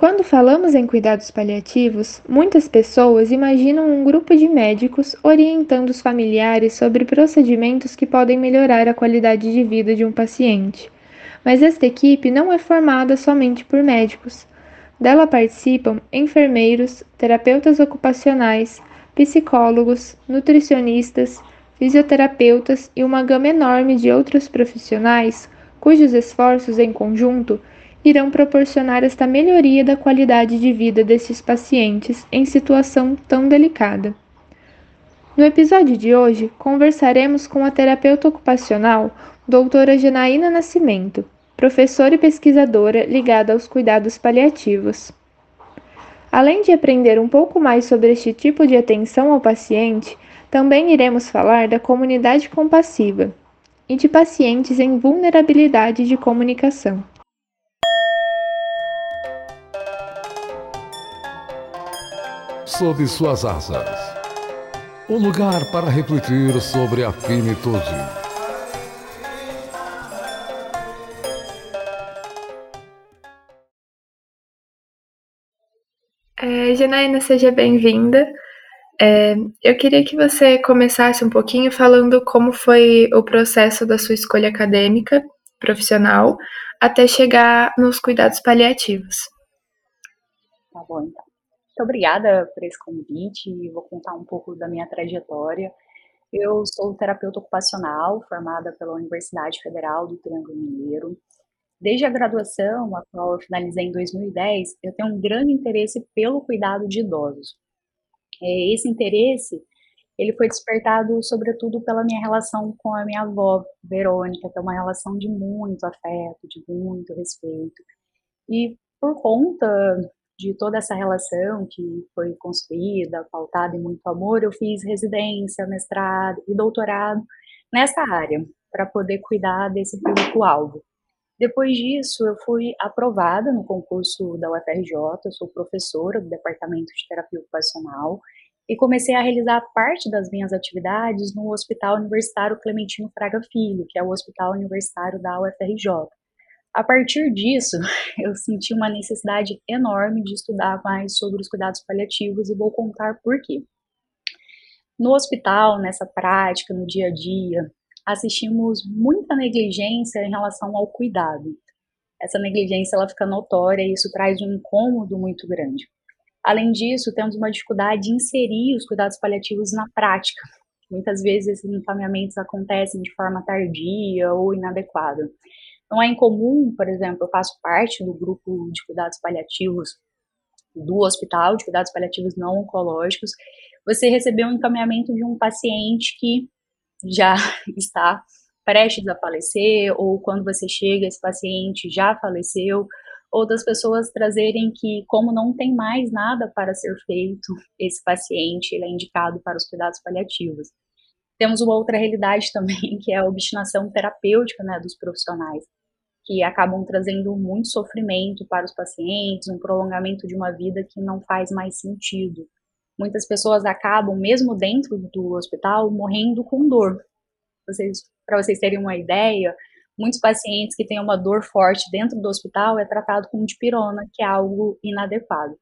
Quando falamos em cuidados paliativos, muitas pessoas imaginam um grupo de médicos orientando os familiares sobre procedimentos que podem melhorar a qualidade de vida de um paciente. Mas esta equipe não é formada somente por médicos. Dela participam enfermeiros, terapeutas ocupacionais, psicólogos, nutricionistas, fisioterapeutas e uma gama enorme de outros profissionais cujos esforços em conjunto irão proporcionar esta melhoria da qualidade de vida desses pacientes em situação tão delicada. No episódio de hoje, conversaremos com a terapeuta ocupacional, doutora Janaína Nascimento, professora e pesquisadora ligada aos cuidados paliativos. Além de aprender um pouco mais sobre este tipo de atenção ao paciente, também iremos falar da comunidade compassiva e de pacientes em vulnerabilidade de comunicação. Sob suas asas. Um lugar para refletir sobre a finitude. É, Janaína, seja bem-vinda. É, eu queria que você começasse um pouquinho falando como foi o processo da sua escolha acadêmica, profissional, até chegar nos cuidados paliativos. Tá bom, então. Muito obrigada por esse convite. Vou contar um pouco da minha trajetória. Eu sou terapeuta ocupacional, formada pela Universidade Federal do Triângulo Mineiro. Desde a graduação, a qual eu finalizei em 2010, eu tenho um grande interesse pelo cuidado de idosos. É, esse interesse, ele foi despertado sobretudo pela minha relação com a minha avó, Verônica, que é uma relação de muito afeto, de muito respeito. E por conta de toda essa relação que foi construída, pautada em muito amor, eu fiz residência, mestrado e doutorado nessa área, para poder cuidar desse público-alvo. Depois disso, eu fui aprovada no concurso da UFRJ, eu sou professora do Departamento de Terapia Ocupacional, e comecei a realizar parte das minhas atividades no Hospital Universitário Clementino Fraga Filho, que é o Hospital Universitário da UFRJ. A partir disso, eu senti uma necessidade enorme de estudar mais sobre os cuidados paliativos e vou contar por quê. No hospital, nessa prática, no dia a dia, assistimos muita negligência em relação ao cuidado. Essa negligência ela fica notória e isso traz um incômodo muito grande. Além disso, temos uma dificuldade de inserir os cuidados paliativos na prática. Muitas vezes esses encaminhamentos acontecem de forma tardia ou inadequada. Não é incomum, por exemplo, eu faço parte do grupo de cuidados paliativos do hospital, de cuidados paliativos não oncológicos, você receber um encaminhamento de um paciente que já está prestes a falecer, ou quando você chega, esse paciente já faleceu, ou das pessoas trazerem que, como não tem mais nada para ser feito, esse paciente ele é indicado para os cuidados paliativos. Temos uma outra realidade também, que é a obstinação terapêutica né, dos profissionais que acabam trazendo muito sofrimento para os pacientes, um prolongamento de uma vida que não faz mais sentido. Muitas pessoas acabam, mesmo dentro do hospital, morrendo com dor. Para vocês terem uma ideia, muitos pacientes que têm uma dor forte dentro do hospital é tratado com dipirona, que é algo inadequado.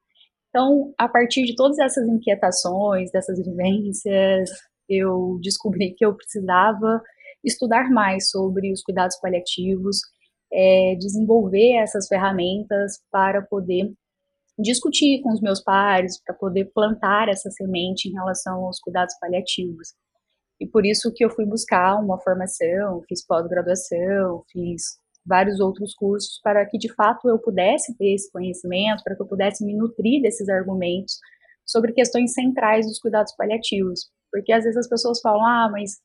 Então, a partir de todas essas inquietações, dessas vivências, eu descobri que eu precisava estudar mais sobre os cuidados paliativos, é, desenvolver essas ferramentas para poder discutir com os meus pares, para poder plantar essa semente em relação aos cuidados paliativos. E por isso que eu fui buscar uma formação, fiz pós-graduação, fiz vários outros cursos para que de fato eu pudesse ter esse conhecimento, para que eu pudesse me nutrir desses argumentos sobre questões centrais dos cuidados paliativos. Porque às vezes as pessoas falam: "Ah, mas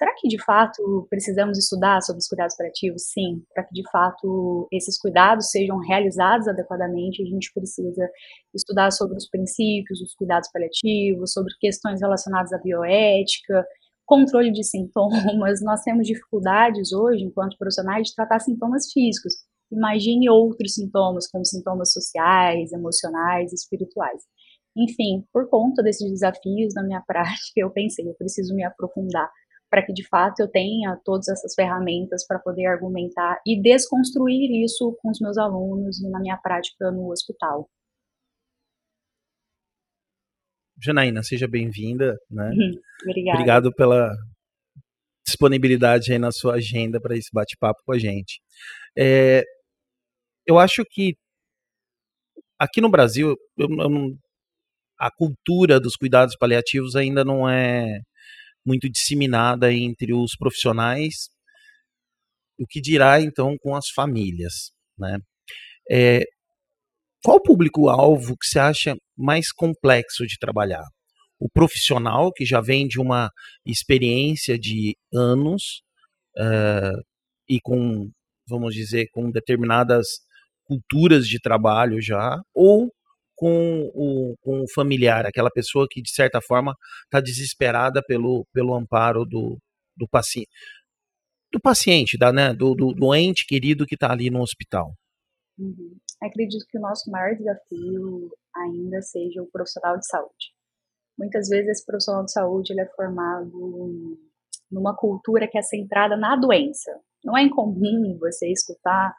Será que de fato precisamos estudar sobre os cuidados paliativos? Sim, para que de fato esses cuidados sejam realizados adequadamente, a gente precisa estudar sobre os princípios dos cuidados paliativos, sobre questões relacionadas à bioética, controle de sintomas. Nós temos dificuldades hoje, enquanto profissionais, de tratar sintomas físicos. Imagine outros sintomas, como sintomas sociais, emocionais, espirituais. Enfim, por conta desses desafios na minha prática, eu pensei, eu preciso me aprofundar para que de fato eu tenha todas essas ferramentas para poder argumentar e desconstruir isso com os meus alunos e na minha prática no hospital. Janaína, seja bem-vinda. Né? Uhum, obrigada. Obrigado pela disponibilidade aí na sua agenda para esse bate-papo com a gente. É, eu acho que aqui no Brasil eu, eu, a cultura dos cuidados paliativos ainda não é muito disseminada entre os profissionais, o que dirá então com as famílias, né? É, qual público-alvo que você acha mais complexo de trabalhar? O profissional que já vem de uma experiência de anos uh, e com, vamos dizer, com determinadas culturas de trabalho já, ou com o, com o familiar, aquela pessoa que, de certa forma, está desesperada pelo, pelo amparo do, do paciente. Do paciente, da, né, do, do doente querido que está ali no hospital. Uhum. Acredito que o nosso maior desafio ainda seja o profissional de saúde. Muitas vezes esse profissional de saúde ele é formado numa cultura que é centrada na doença. Não é incomum você escutar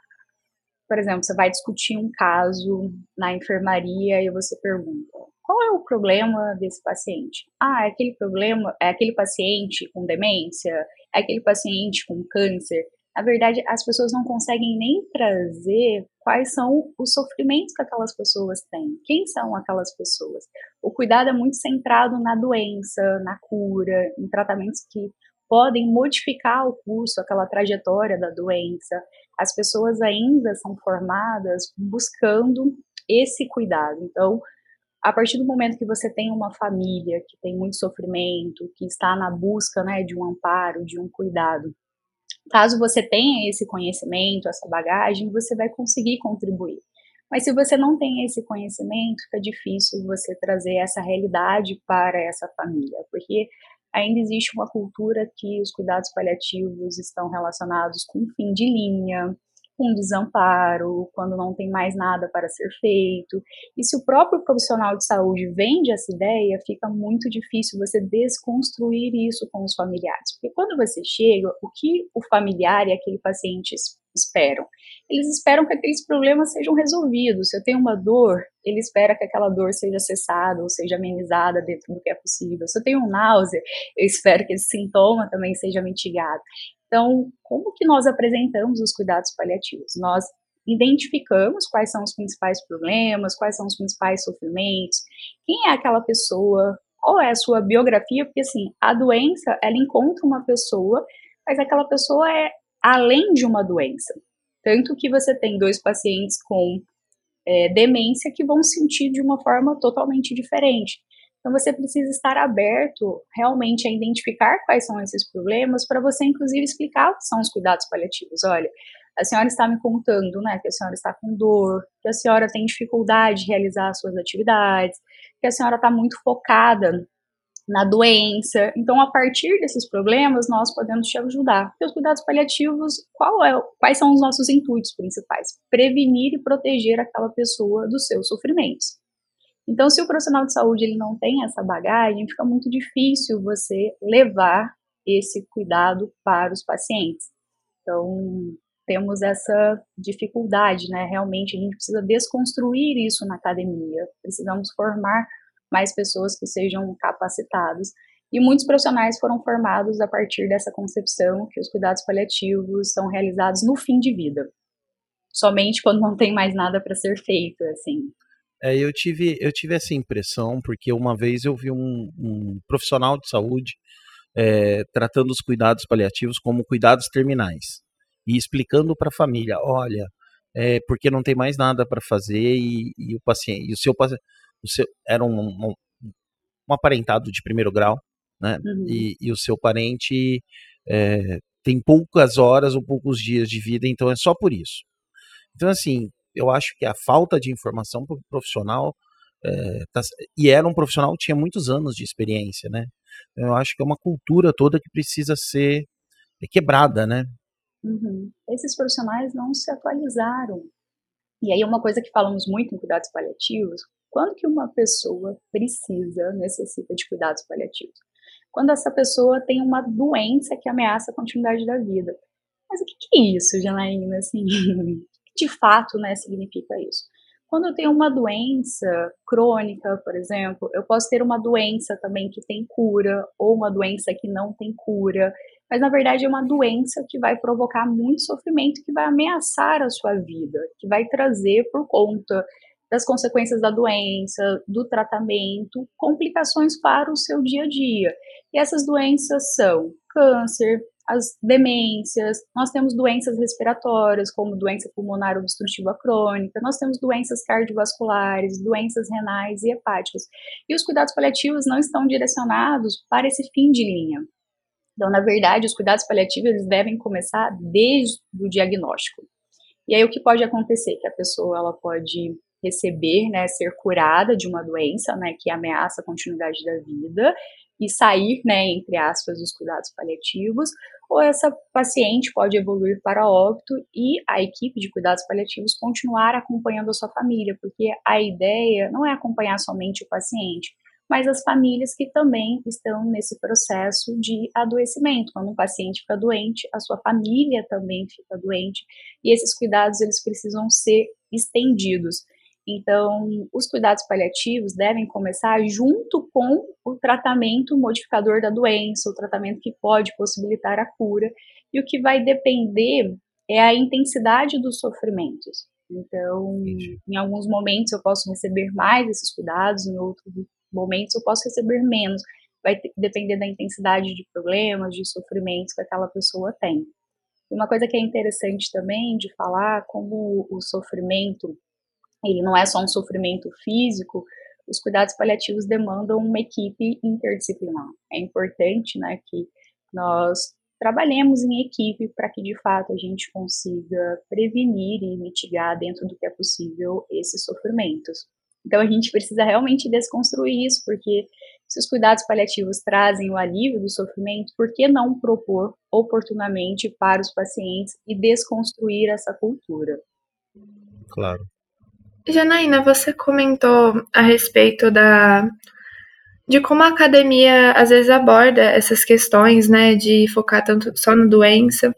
por exemplo, você vai discutir um caso na enfermaria e você pergunta: qual é o problema desse paciente? Ah, é aquele problema, é aquele paciente com demência, é aquele paciente com câncer. Na verdade, as pessoas não conseguem nem trazer quais são os sofrimentos que aquelas pessoas têm, quem são aquelas pessoas. O cuidado é muito centrado na doença, na cura, em tratamentos que podem modificar o curso, aquela trajetória da doença. As pessoas ainda são formadas buscando esse cuidado. Então, a partir do momento que você tem uma família que tem muito sofrimento, que está na busca né, de um amparo, de um cuidado, caso você tenha esse conhecimento, essa bagagem, você vai conseguir contribuir. Mas se você não tem esse conhecimento, fica difícil você trazer essa realidade para essa família, porque ainda existe uma cultura que os cuidados paliativos estão relacionados com fim de linha, com desamparo, quando não tem mais nada para ser feito. E se o próprio profissional de saúde vende essa ideia, fica muito difícil você desconstruir isso com os familiares. Porque quando você chega, o que o familiar e aquele paciente esperam? Eles esperam que aqueles problemas sejam resolvidos. Se eu tenho uma dor, ele espera que aquela dor seja cessada ou seja amenizada dentro do que é possível. Se eu tenho náusea, eu espero que esse sintoma também seja mitigado. Então, como que nós apresentamos os cuidados paliativos? Nós identificamos quais são os principais problemas, quais são os principais sofrimentos, quem é aquela pessoa, qual é a sua biografia, porque assim, a doença, ela encontra uma pessoa, mas aquela pessoa é além de uma doença. Tanto que você tem dois pacientes com é, demência que vão sentir de uma forma totalmente diferente. Então você precisa estar aberto realmente a identificar quais são esses problemas para você inclusive explicar o que são os cuidados paliativos. Olha, a senhora está me contando, né, que a senhora está com dor, que a senhora tem dificuldade de realizar as suas atividades, que a senhora está muito focada na doença. Então, a partir desses problemas, nós podemos te ajudar. Porque os cuidados paliativos, é, quais são os nossos intuitos principais? Prevenir e proteger aquela pessoa dos seus sofrimentos. Então, se o profissional de saúde ele não tem essa bagagem, fica muito difícil você levar esse cuidado para os pacientes. Então, temos essa dificuldade, né? Realmente, a gente precisa desconstruir isso na academia. Precisamos formar mais pessoas que sejam capacitadas. E muitos profissionais foram formados a partir dessa concepção que os cuidados paliativos são realizados no fim de vida, somente quando não tem mais nada para ser feito, assim. É, eu tive eu tive essa impressão porque uma vez eu vi um, um profissional de saúde é, tratando os cuidados paliativos como cuidados terminais e explicando para a família, olha, é porque não tem mais nada para fazer e, e, o paciente e o seu paciente seu, era um, um, um aparentado de primeiro grau, né? Uhum. E, e, o seu parente é, tem poucas horas ou poucos dias de vida, então é só por isso. Então, assim, eu acho que a falta de informação para o profissional, é, tá, e era um profissional que tinha muitos anos de experiência, né? Então, eu acho que é uma cultura toda que precisa ser quebrada, né? Uhum. Esses profissionais não se atualizaram. E aí uma coisa que falamos muito em cuidados paliativos, quando que uma pessoa precisa, necessita de cuidados paliativos? Quando essa pessoa tem uma doença que ameaça a continuidade da vida. Mas o que, é isso, Janaína? Assim, de fato, né, significa isso? Quando eu tenho uma doença crônica, por exemplo, eu posso ter uma doença também que tem cura, ou uma doença que não tem cura, mas na verdade é uma doença que vai provocar muito sofrimento, que vai ameaçar a sua vida, que vai trazer por conta das consequências da doença, do tratamento, complicações para o seu dia a dia. E essas doenças são câncer, as demências, nós temos doenças respiratórias, como doença pulmonar obstrutiva crônica, nós temos doenças cardiovasculares, doenças renais e hepáticas. E os cuidados paliativos não estão direcionados para esse fim de linha. Então, na verdade, os cuidados paliativos eles devem começar desde o diagnóstico. E aí o que pode acontecer? Que a pessoa ela pode receber, né, ser curada de uma doença, né, que ameaça a continuidade da vida, e sair, né, entre aspas, dos cuidados paliativos, ou essa paciente pode evoluir para óbito e a equipe de cuidados paliativos continuar acompanhando a sua família, porque a ideia não é acompanhar somente o paciente, mas as famílias que também estão nesse processo de adoecimento. Quando um paciente fica doente, a sua família também fica doente, e esses cuidados eles precisam ser estendidos. Então, os cuidados paliativos devem começar junto com o tratamento modificador da doença, o tratamento que pode possibilitar a cura, e o que vai depender é a intensidade dos sofrimentos. Então, em alguns momentos eu posso receber mais esses cuidados, em outros momentos eu posso receber menos. Vai depender da intensidade de problemas, de sofrimentos que aquela pessoa tem. E uma coisa que é interessante também de falar, como o sofrimento ele não é só um sofrimento físico, os cuidados paliativos demandam uma equipe interdisciplinar. É importante né, que nós trabalhemos em equipe para que de fato a gente consiga prevenir e mitigar dentro do que é possível esses sofrimentos. Então a gente precisa realmente desconstruir isso, porque se os cuidados paliativos trazem o alívio do sofrimento, por que não propor oportunamente para os pacientes e desconstruir essa cultura? Claro. Janaína, você comentou a respeito da de como a academia às vezes aborda essas questões, né, de focar tanto só na doença.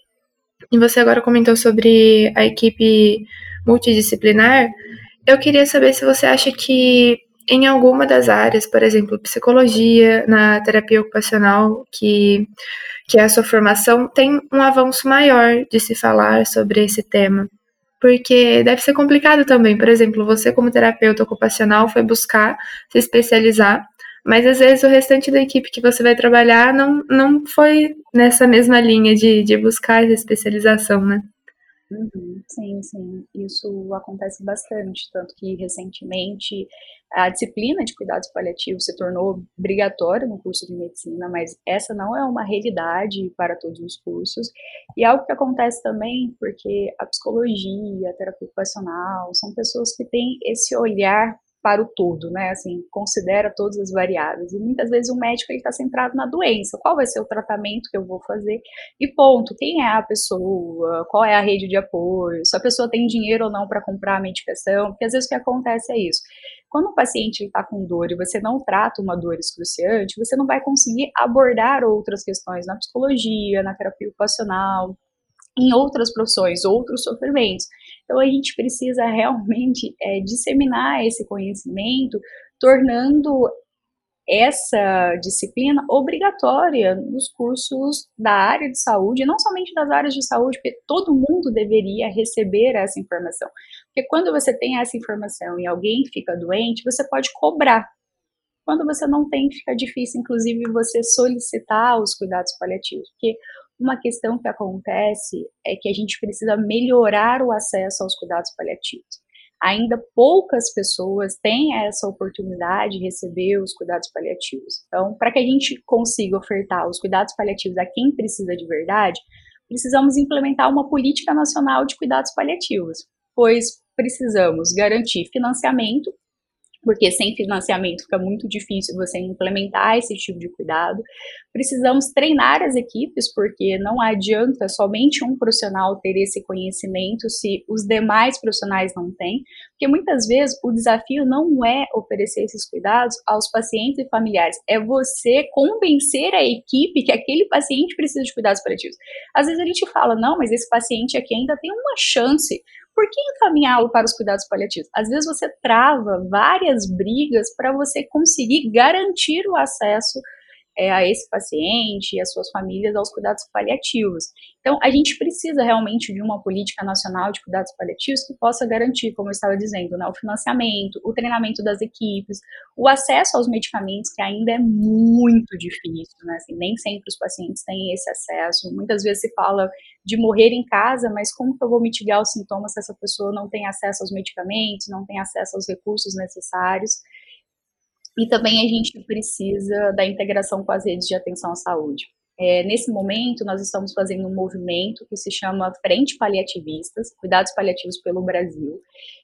E você agora comentou sobre a equipe multidisciplinar. Eu queria saber se você acha que em alguma das áreas, por exemplo, psicologia, na terapia ocupacional, que, que é a sua formação, tem um avanço maior de se falar sobre esse tema porque deve ser complicado também. Por exemplo, você, como terapeuta ocupacional, foi buscar se especializar, mas às vezes o restante da equipe que você vai trabalhar não, não foi nessa mesma linha de, de buscar essa especialização, né? Uhum, sim, sim, isso acontece bastante, tanto que recentemente a disciplina de cuidados paliativos se tornou obrigatória no curso de medicina, mas essa não é uma realidade para todos os cursos. E é algo que acontece também porque a psicologia, a terapia ocupacional, são pessoas que têm esse olhar para o todo, né? Assim, considera todas as variáveis. E muitas vezes o médico está centrado na doença. Qual vai ser o tratamento que eu vou fazer? E ponto. Quem é a pessoa? Qual é a rede de apoio? Se a pessoa tem dinheiro ou não para comprar a medicação? Porque às vezes o que acontece é isso. Quando o paciente está com dor e você não trata uma dor excruciante, você não vai conseguir abordar outras questões na psicologia, na terapia ocupacional, em outras profissões, outros sofrimentos. Então a gente precisa realmente é, disseminar esse conhecimento, tornando essa disciplina obrigatória nos cursos da área de saúde, não somente das áreas de saúde, porque todo mundo deveria receber essa informação. Porque quando você tem essa informação e alguém fica doente, você pode cobrar. Quando você não tem, fica difícil, inclusive, você solicitar os cuidados paliativos, porque uma questão que acontece é que a gente precisa melhorar o acesso aos cuidados paliativos. Ainda poucas pessoas têm essa oportunidade de receber os cuidados paliativos. Então, para que a gente consiga ofertar os cuidados paliativos a quem precisa de verdade, precisamos implementar uma política nacional de cuidados paliativos, pois precisamos garantir financiamento porque sem financiamento fica muito difícil você implementar esse tipo de cuidado. Precisamos treinar as equipes, porque não adianta somente um profissional ter esse conhecimento se os demais profissionais não têm, porque muitas vezes o desafio não é oferecer esses cuidados aos pacientes e familiares, é você convencer a equipe que aquele paciente precisa de cuidados paliativos. Às vezes a gente fala, não, mas esse paciente aqui ainda tem uma chance por que encaminhá-lo para os cuidados paliativos? Às vezes você trava várias brigas para você conseguir garantir o acesso é, a esse paciente e as suas famílias aos cuidados paliativos. Então, a gente precisa realmente de uma política nacional de cuidados paliativos que possa garantir, como eu estava dizendo, né, o financiamento, o treinamento das equipes, o acesso aos medicamentos, que ainda é muito difícil, né? Assim, nem sempre os pacientes têm esse acesso. Muitas vezes se fala de morrer em casa, mas como que eu vou mitigar os sintomas se essa pessoa não tem acesso aos medicamentos, não tem acesso aos recursos necessários? E também a gente precisa da integração com as redes de atenção à saúde. É, nesse momento, nós estamos fazendo um movimento que se chama Frente Paliativistas, Cuidados Paliativos pelo Brasil,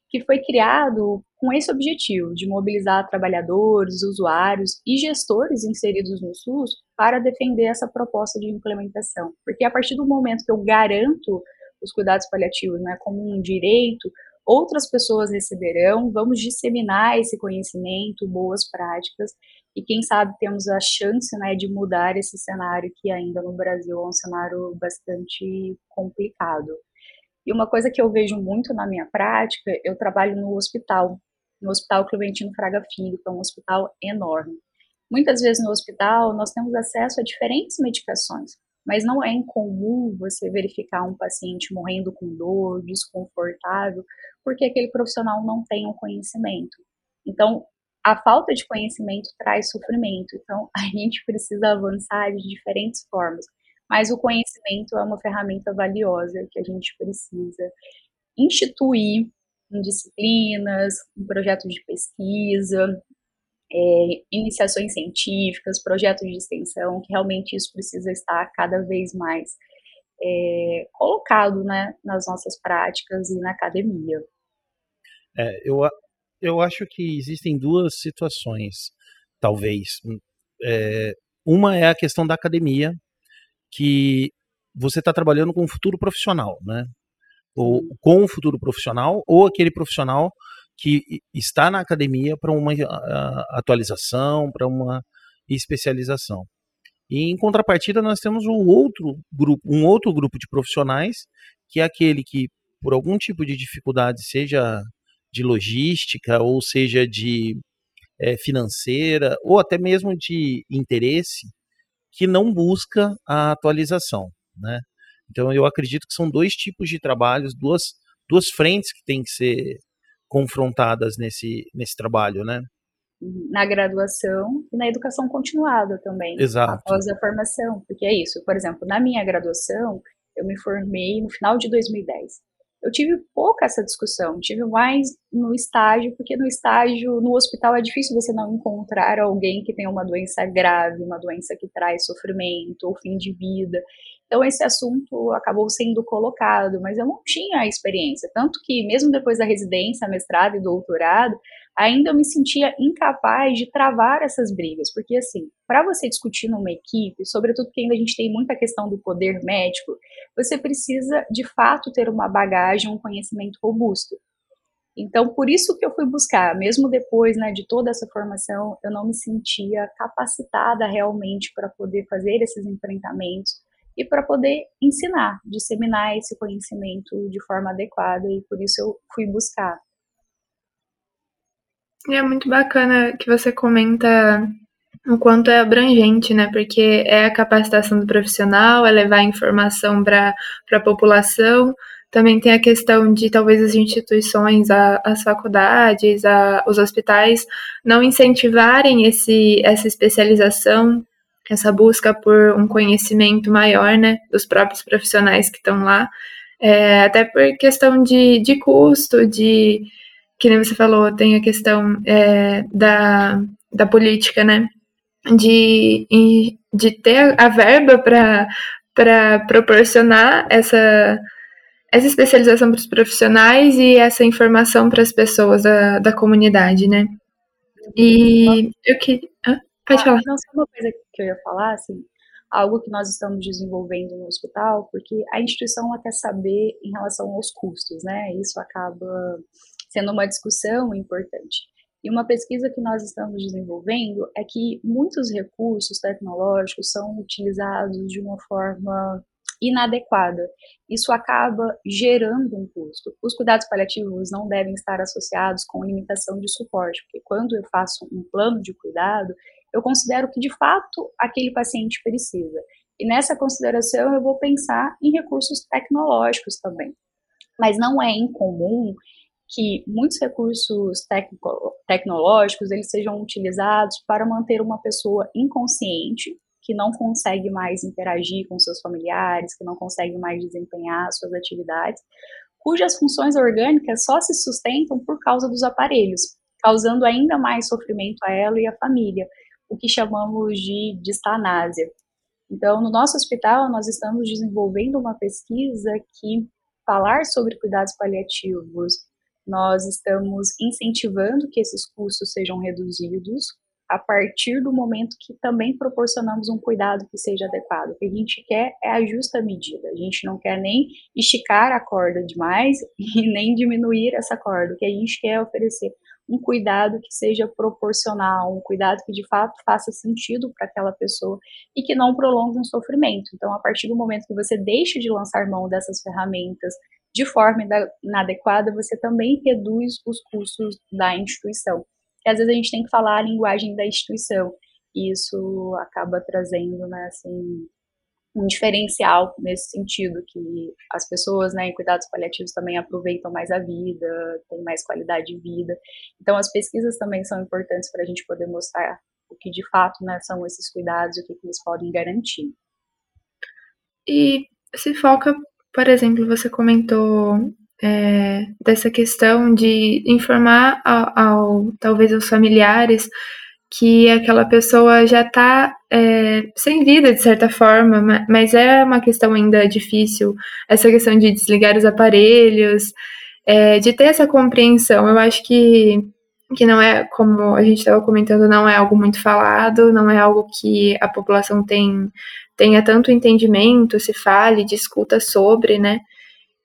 que foi criado com esse objetivo de mobilizar trabalhadores, usuários e gestores inseridos no SUS para defender essa proposta de implementação. Porque a partir do momento que eu garanto os cuidados paliativos né, como um direito, outras pessoas receberão, vamos disseminar esse conhecimento, boas práticas, e quem sabe temos a chance né, de mudar esse cenário que ainda no Brasil é um cenário bastante complicado. E uma coisa que eu vejo muito na minha prática, eu trabalho no hospital, no Hospital Clementino Fraga Filho, que é um hospital enorme. Muitas vezes no hospital nós temos acesso a diferentes medicações, mas não é incomum você verificar um paciente morrendo com dor, desconfortável, porque aquele profissional não tem o um conhecimento. Então, a falta de conhecimento traz sofrimento. Então, a gente precisa avançar de diferentes formas. Mas o conhecimento é uma ferramenta valiosa que a gente precisa instituir em disciplinas, em projetos de pesquisa, é, iniciações científicas, projetos de extensão, que realmente isso precisa estar cada vez mais é, colocado né, nas nossas práticas e na academia. É, eu, eu acho que existem duas situações, talvez. É, uma é a questão da academia, que você está trabalhando com o futuro profissional, né? Ou com o futuro profissional, ou aquele profissional que está na academia para uma atualização, para uma especialização. E em contrapartida nós temos um outro grupo, um outro grupo de profissionais que é aquele que por algum tipo de dificuldade, seja de logística ou seja de é, financeira ou até mesmo de interesse, que não busca a atualização, né? Então eu acredito que são dois tipos de trabalhos, duas, duas frentes que têm que ser confrontadas nesse, nesse trabalho, né? Na graduação e na educação continuada também. Exato. Após a formação, porque é isso. Por exemplo, na minha graduação, eu me formei no final de 2010. Eu tive pouca essa discussão, tive mais no estágio, porque no estágio, no hospital, é difícil você não encontrar alguém que tenha uma doença grave, uma doença que traz sofrimento ou fim de vida. Então, esse assunto acabou sendo colocado, mas eu não tinha a experiência. Tanto que, mesmo depois da residência, mestrado e doutorado, ainda eu me sentia incapaz de travar essas brigas. Porque, assim, para você discutir numa equipe, sobretudo porque ainda a gente tem muita questão do poder médico, você precisa, de fato, ter uma bagagem, um conhecimento robusto. Então, por isso que eu fui buscar, mesmo depois né, de toda essa formação, eu não me sentia capacitada realmente para poder fazer esses enfrentamentos e para poder ensinar, disseminar esse conhecimento de forma adequada e por isso eu fui buscar. E é muito bacana que você comenta o quanto é abrangente, né? Porque é a capacitação do profissional, é levar informação para a população. Também tem a questão de talvez as instituições, a, as faculdades, a, os hospitais não incentivarem esse, essa especialização essa busca por um conhecimento maior, né, dos próprios profissionais que estão lá, é, até por questão de, de custo, de, que nem você falou, tem a questão é, da, da política, né, de, de ter a verba para proporcionar essa, essa especialização para os profissionais e essa informação para as pessoas da, da comunidade, né. E eu que. Pode ah. Não, só uma coisa que eu ia falar, assim, algo que nós estamos desenvolvendo no hospital, porque a instituição ela quer saber em relação aos custos, né? Isso acaba sendo uma discussão importante. E uma pesquisa que nós estamos desenvolvendo é que muitos recursos tecnológicos são utilizados de uma forma inadequada. Isso acaba gerando um custo. Os cuidados paliativos não devem estar associados com limitação de suporte, porque quando eu faço um plano de cuidado, eu considero que de fato aquele paciente precisa. E nessa consideração eu vou pensar em recursos tecnológicos também. Mas não é incomum que muitos recursos tecnológicos eles sejam utilizados para manter uma pessoa inconsciente, que não consegue mais interagir com seus familiares, que não consegue mais desempenhar suas atividades, cujas funções orgânicas só se sustentam por causa dos aparelhos, causando ainda mais sofrimento a ela e à família, o que chamamos de distanásia. Então, no nosso hospital, nós estamos desenvolvendo uma pesquisa que falar sobre cuidados paliativos nós estamos incentivando que esses custos sejam reduzidos a partir do momento que também proporcionamos um cuidado que seja adequado. O que a gente quer é a justa medida. A gente não quer nem esticar a corda demais e nem diminuir essa corda. O que a gente quer é oferecer um cuidado que seja proporcional, um cuidado que de fato faça sentido para aquela pessoa e que não prolongue um sofrimento. Então, a partir do momento que você deixa de lançar mão dessas ferramentas de forma inadequada, você também reduz os custos da instituição. Porque às vezes a gente tem que falar a linguagem da instituição, e isso acaba trazendo, né, assim, um diferencial nesse sentido, que as pessoas, né, em cuidados paliativos também aproveitam mais a vida, têm mais qualidade de vida. Então, as pesquisas também são importantes para a gente poder mostrar o que de fato, né, são esses cuidados e o que, que eles podem garantir. E se foca por exemplo, você comentou é, dessa questão de informar ao, ao, talvez aos familiares que aquela pessoa já está é, sem vida de certa forma, mas é uma questão ainda difícil essa questão de desligar os aparelhos, é, de ter essa compreensão. Eu acho que que não é como a gente estava comentando, não é algo muito falado, não é algo que a população tem tenha tanto entendimento, se fale, discuta sobre, né?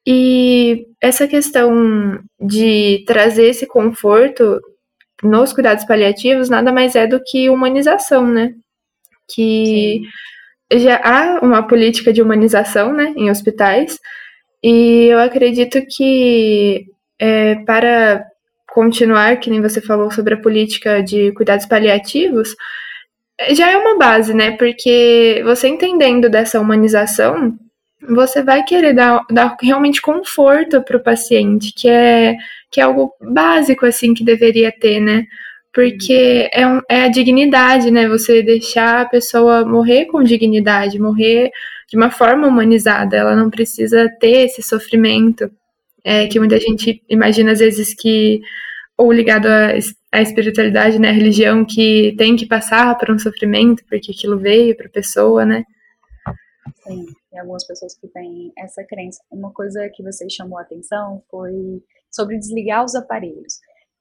E essa questão de trazer esse conforto nos cuidados paliativos nada mais é do que humanização, né? Que Sim. já há uma política de humanização, né, em hospitais, e eu acredito que é, para continuar, que nem você falou sobre a política de cuidados paliativos, já é uma base, né? Porque você entendendo dessa humanização, você vai querer dar, dar realmente conforto para o paciente, que é, que é algo básico, assim, que deveria ter, né? Porque é, um, é a dignidade, né? Você deixar a pessoa morrer com dignidade, morrer de uma forma humanizada. Ela não precisa ter esse sofrimento é, que muita gente imagina, às vezes, que ou ligado à, à espiritualidade, né, a religião que tem que passar por um sofrimento porque aquilo veio para a pessoa, né? Sim, tem algumas pessoas que têm essa crença. Uma coisa que você chamou a atenção foi sobre desligar os aparelhos.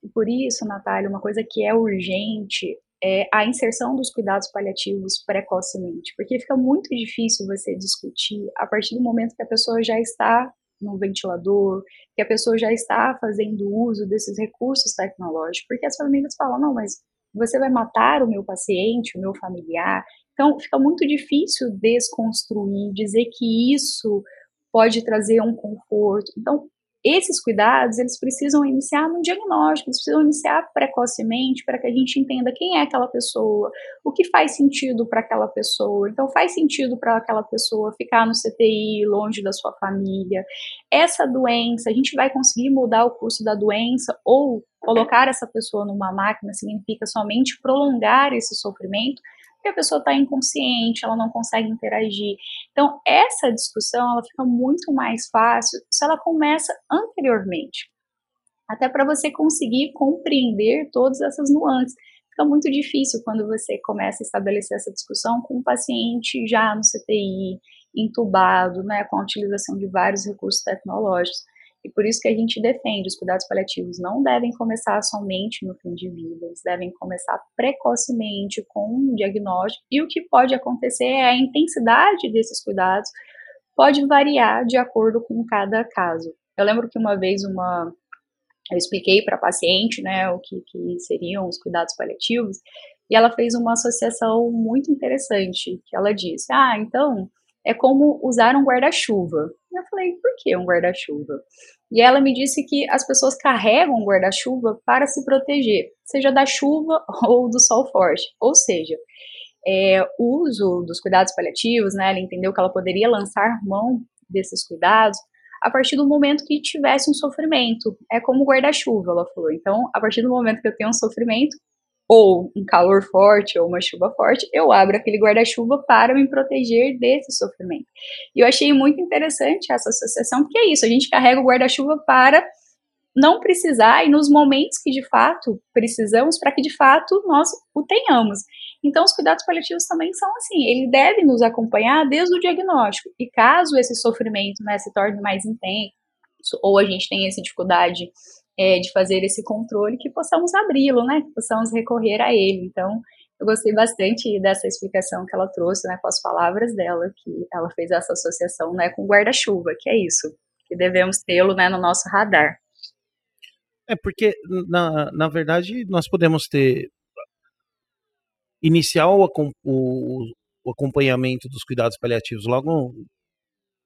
E por isso, Natália, uma coisa que é urgente é a inserção dos cuidados paliativos precocemente, porque fica muito difícil você discutir a partir do momento que a pessoa já está no ventilador, que a pessoa já está fazendo uso desses recursos tecnológicos, porque as famílias falam, não, mas você vai matar o meu paciente, o meu familiar. Então, fica muito difícil desconstruir, dizer que isso pode trazer um conforto. Então, esses cuidados, eles precisam iniciar no diagnóstico, eles precisam iniciar precocemente para que a gente entenda quem é aquela pessoa, o que faz sentido para aquela pessoa. Então, faz sentido para aquela pessoa ficar no CTI, longe da sua família. Essa doença, a gente vai conseguir mudar o curso da doença ou colocar essa pessoa numa máquina significa somente prolongar esse sofrimento? Porque a pessoa está inconsciente, ela não consegue interagir. Então, essa discussão ela fica muito mais fácil se ela começa anteriormente. Até para você conseguir compreender todas essas nuances. Fica muito difícil quando você começa a estabelecer essa discussão com um paciente já no CTI, entubado, né, com a utilização de vários recursos tecnológicos. E por isso que a gente defende os cuidados paliativos não devem começar somente no fim de vida, eles devem começar precocemente com um diagnóstico. E o que pode acontecer é a intensidade desses cuidados pode variar de acordo com cada caso. Eu lembro que uma vez uma eu expliquei para a paciente, né, o que, que seriam os cuidados paliativos, e ela fez uma associação muito interessante, que ela disse: "Ah, então, é como usar um guarda-chuva. Eu falei, por que um guarda-chuva? E ela me disse que as pessoas carregam um guarda-chuva para se proteger, seja da chuva ou do sol forte. Ou seja, é, o uso dos cuidados paliativos, né, ela entendeu que ela poderia lançar mão desses cuidados a partir do momento que tivesse um sofrimento. É como guarda-chuva, ela falou. Então, a partir do momento que eu tenho um sofrimento, ou um calor forte ou uma chuva forte, eu abro aquele guarda-chuva para me proteger desse sofrimento. E eu achei muito interessante essa associação, porque é isso, a gente carrega o guarda-chuva para não precisar e nos momentos que de fato precisamos, para que de fato nós o tenhamos. Então, os cuidados paliativos também são assim, ele deve nos acompanhar desde o diagnóstico. E caso esse sofrimento né, se torne mais intenso, ou a gente tenha essa dificuldade é, de fazer esse controle, que possamos abri-lo, né? Que possamos recorrer a ele. Então, eu gostei bastante dessa explicação que ela trouxe, né, com as palavras dela, que ela fez essa associação, né, com guarda-chuva, que é isso, que devemos tê-lo, né, no nosso radar. É porque, na, na verdade, nós podemos ter iniciar o, o, o acompanhamento dos cuidados paliativos logo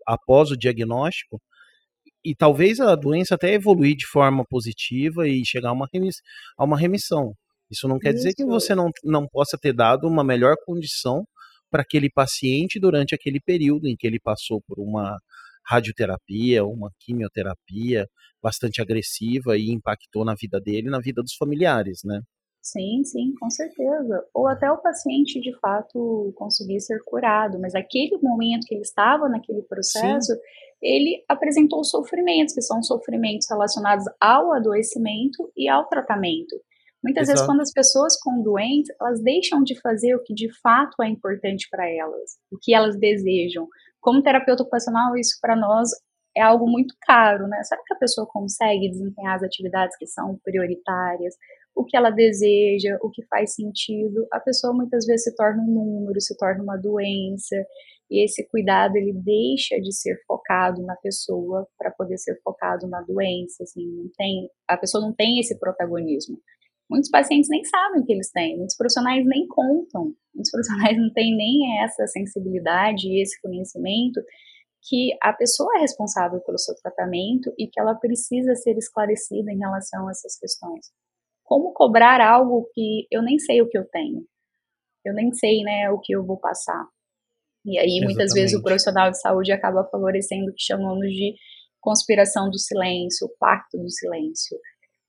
após o diagnóstico, e talvez a doença até evoluir de forma positiva e chegar a uma, remiss a uma remissão. Isso não quer Isso. dizer que você não, não possa ter dado uma melhor condição para aquele paciente durante aquele período em que ele passou por uma radioterapia, uma quimioterapia bastante agressiva e impactou na vida dele e na vida dos familiares, né? Sim, sim, com certeza. Ou até o paciente de fato conseguir ser curado, mas aquele momento que ele estava naquele processo, sim. Ele apresentou sofrimentos, que são sofrimentos relacionados ao adoecimento e ao tratamento. Muitas Exato. vezes, quando as pessoas ficam doentes, elas deixam de fazer o que de fato é importante para elas, o que elas desejam. Como terapeuta ocupacional, isso para nós é algo muito caro, né? Será que a pessoa consegue desempenhar as atividades que são prioritárias? O que ela deseja, o que faz sentido, a pessoa muitas vezes se torna um número, se torna uma doença, e esse cuidado ele deixa de ser focado na pessoa para poder ser focado na doença, assim, não tem, a pessoa não tem esse protagonismo. Muitos pacientes nem sabem o que eles têm, muitos profissionais nem contam, muitos profissionais não têm nem essa sensibilidade e esse conhecimento que a pessoa é responsável pelo seu tratamento e que ela precisa ser esclarecida em relação a essas questões como cobrar algo que eu nem sei o que eu tenho? Eu nem sei, né, o que eu vou passar. E aí, Exatamente. muitas vezes, o profissional de saúde acaba favorecendo o que chamamos de conspiração do silêncio, pacto do silêncio.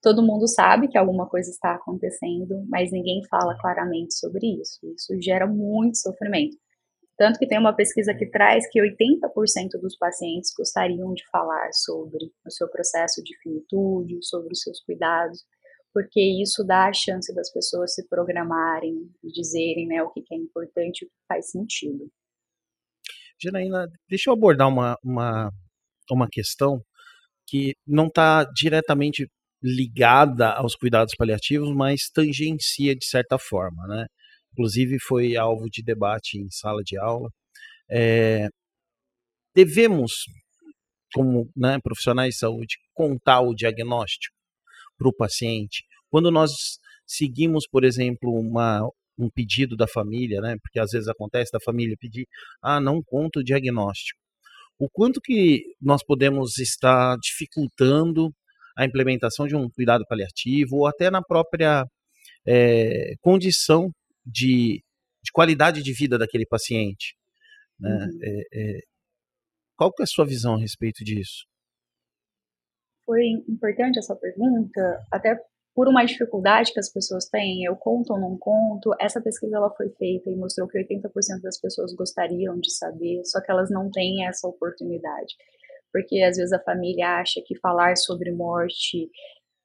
Todo mundo sabe que alguma coisa está acontecendo, mas ninguém fala claramente sobre isso. Isso gera muito sofrimento. Tanto que tem uma pesquisa que traz que 80% dos pacientes gostariam de falar sobre o seu processo de finitude, sobre os seus cuidados, porque isso dá a chance das pessoas se programarem e dizerem né, o que é importante e o que faz sentido. Janaína, deixa eu abordar uma, uma, uma questão que não está diretamente ligada aos cuidados paliativos, mas tangencia de certa forma, né? Inclusive foi alvo de debate em sala de aula. É, devemos, como né, profissionais de saúde, contar o diagnóstico para o paciente quando nós seguimos, por exemplo, uma, um pedido da família, né? Porque às vezes acontece da família pedir, ah, não conta o diagnóstico. O quanto que nós podemos estar dificultando a implementação de um cuidado paliativo ou até na própria é, condição de, de, qualidade de vida daquele paciente. Né? Uhum. É, é, qual que é a sua visão a respeito disso? Foi importante essa pergunta, até por uma dificuldade que as pessoas têm, eu conto ou não conto, essa pesquisa ela foi feita e mostrou que 80% das pessoas gostariam de saber, só que elas não têm essa oportunidade. Porque às vezes a família acha que falar sobre morte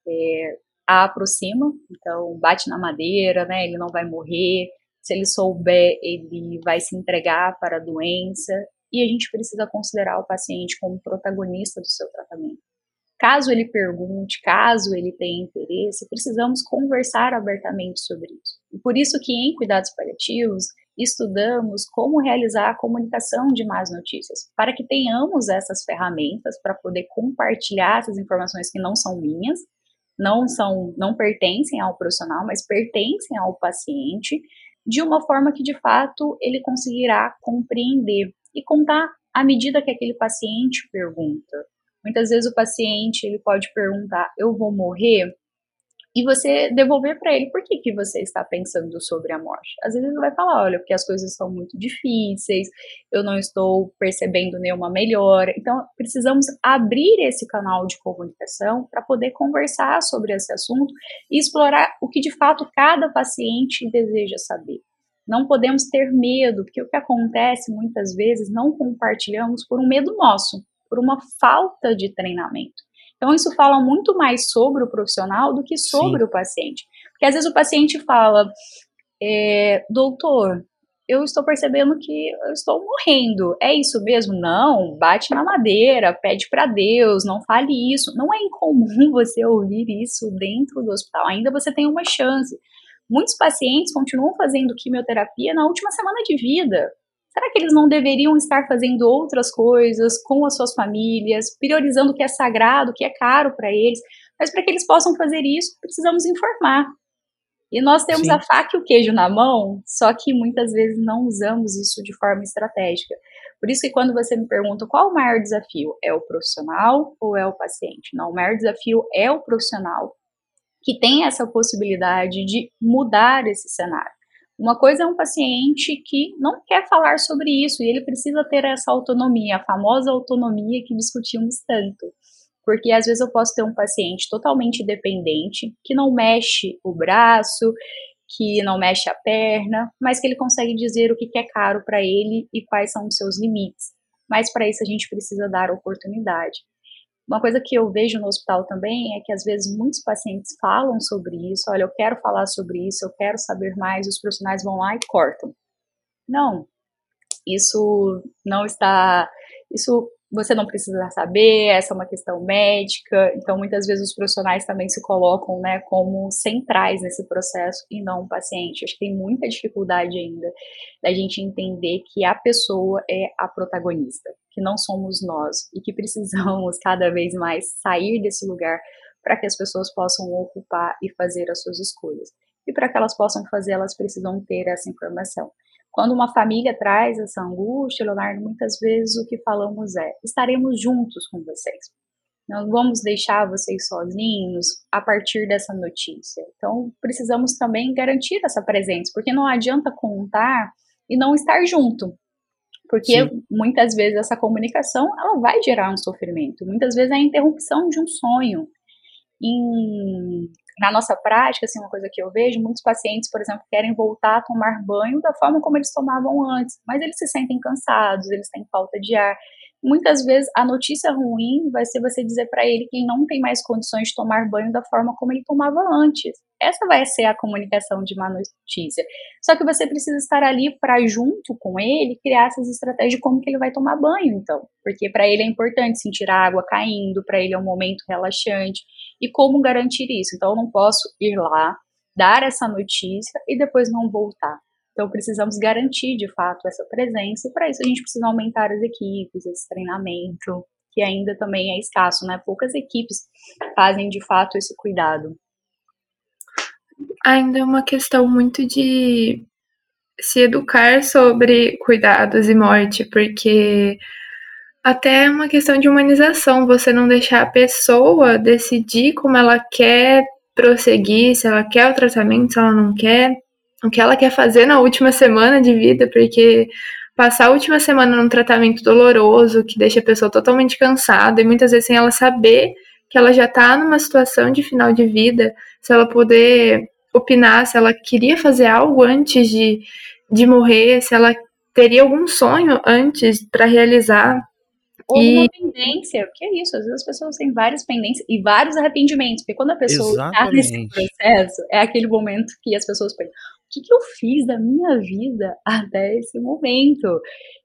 é, a aproxima, então bate na madeira, né, ele não vai morrer, se ele souber, ele vai se entregar para a doença, e a gente precisa considerar o paciente como protagonista do seu tratamento. Caso ele pergunte, caso ele tenha interesse, precisamos conversar abertamente sobre isso. E por isso que em cuidados paliativos estudamos como realizar a comunicação de más notícias, para que tenhamos essas ferramentas para poder compartilhar essas informações que não são minhas, não são, não pertencem ao profissional, mas pertencem ao paciente, de uma forma que de fato ele conseguirá compreender e contar à medida que aquele paciente pergunta. Muitas vezes o paciente ele pode perguntar: eu vou morrer? e você devolver para ele por que, que você está pensando sobre a morte. Às vezes ele vai falar, olha, porque as coisas estão muito difíceis, eu não estou percebendo nenhuma melhora. Então, precisamos abrir esse canal de comunicação para poder conversar sobre esse assunto e explorar o que de fato cada paciente deseja saber. Não podemos ter medo, porque o que acontece muitas vezes não compartilhamos por um medo nosso, por uma falta de treinamento. Então, isso fala muito mais sobre o profissional do que sobre Sim. o paciente. Porque às vezes o paciente fala, é, doutor, eu estou percebendo que eu estou morrendo. É isso mesmo? Não, bate na madeira, pede para Deus, não fale isso. Não é incomum você ouvir isso dentro do hospital. Ainda você tem uma chance. Muitos pacientes continuam fazendo quimioterapia na última semana de vida. Será que eles não deveriam estar fazendo outras coisas com as suas famílias, priorizando o que é sagrado, o que é caro para eles? Mas para que eles possam fazer isso, precisamos informar. E nós temos Sim. a faca e o queijo na mão, só que muitas vezes não usamos isso de forma estratégica. Por isso que quando você me pergunta qual o maior desafio, é o profissional ou é o paciente? Não, o maior desafio é o profissional que tem essa possibilidade de mudar esse cenário. Uma coisa é um paciente que não quer falar sobre isso e ele precisa ter essa autonomia, a famosa autonomia que discutimos tanto. Porque às vezes eu posso ter um paciente totalmente dependente, que não mexe o braço, que não mexe a perna, mas que ele consegue dizer o que é caro para ele e quais são os seus limites. Mas para isso a gente precisa dar oportunidade. Uma coisa que eu vejo no hospital também é que às vezes muitos pacientes falam sobre isso, olha, eu quero falar sobre isso, eu quero saber mais, os profissionais vão lá e cortam. Não, isso não está, isso você não precisa saber, essa é uma questão médica, então muitas vezes os profissionais também se colocam, né, como centrais nesse processo e não o paciente. Acho que tem muita dificuldade ainda da gente entender que a pessoa é a protagonista, que não somos nós e que precisamos cada vez mais sair desse lugar para que as pessoas possam ocupar e fazer as suas escolhas. E para que elas possam fazer, elas precisam ter essa informação. Quando uma família traz essa angústia, Leonardo, muitas vezes o que falamos é: estaremos juntos com vocês. Não vamos deixar vocês sozinhos a partir dessa notícia. Então, precisamos também garantir essa presença, porque não adianta contar e não estar junto. Porque Sim. muitas vezes essa comunicação ela vai gerar um sofrimento. Muitas vezes é a interrupção de um sonho. Em na nossa prática, assim, uma coisa que eu vejo, muitos pacientes, por exemplo, querem voltar a tomar banho da forma como eles tomavam antes, mas eles se sentem cansados, eles têm falta de ar. Muitas vezes a notícia ruim vai ser você dizer para ele que ele não tem mais condições de tomar banho da forma como ele tomava antes. Essa vai ser a comunicação de má notícia. Só que você precisa estar ali para junto com ele criar essas estratégias de como que ele vai tomar banho, então, porque para ele é importante sentir a água caindo, para ele é um momento relaxante e como garantir isso. Então, eu não posso ir lá dar essa notícia e depois não voltar. Então, precisamos garantir de fato essa presença, e para isso a gente precisa aumentar as equipes, esse treinamento, que ainda também é escasso, né? Poucas equipes fazem de fato esse cuidado. Ainda é uma questão muito de se educar sobre cuidados e morte, porque até é uma questão de humanização, você não deixar a pessoa decidir como ela quer prosseguir, se ela quer o tratamento, se ela não quer o que ela quer fazer na última semana de vida, porque passar a última semana num tratamento doloroso, que deixa a pessoa totalmente cansada, e muitas vezes sem ela saber que ela já está numa situação de final de vida, se ela poder opinar se ela queria fazer algo antes de, de morrer, se ela teria algum sonho antes para realizar. Ou e... uma pendência, porque é isso, às vezes as pessoas têm várias pendências e vários arrependimentos, porque quando a pessoa está nesse processo, é aquele momento que as pessoas pensam, que, que eu fiz da minha vida até esse momento?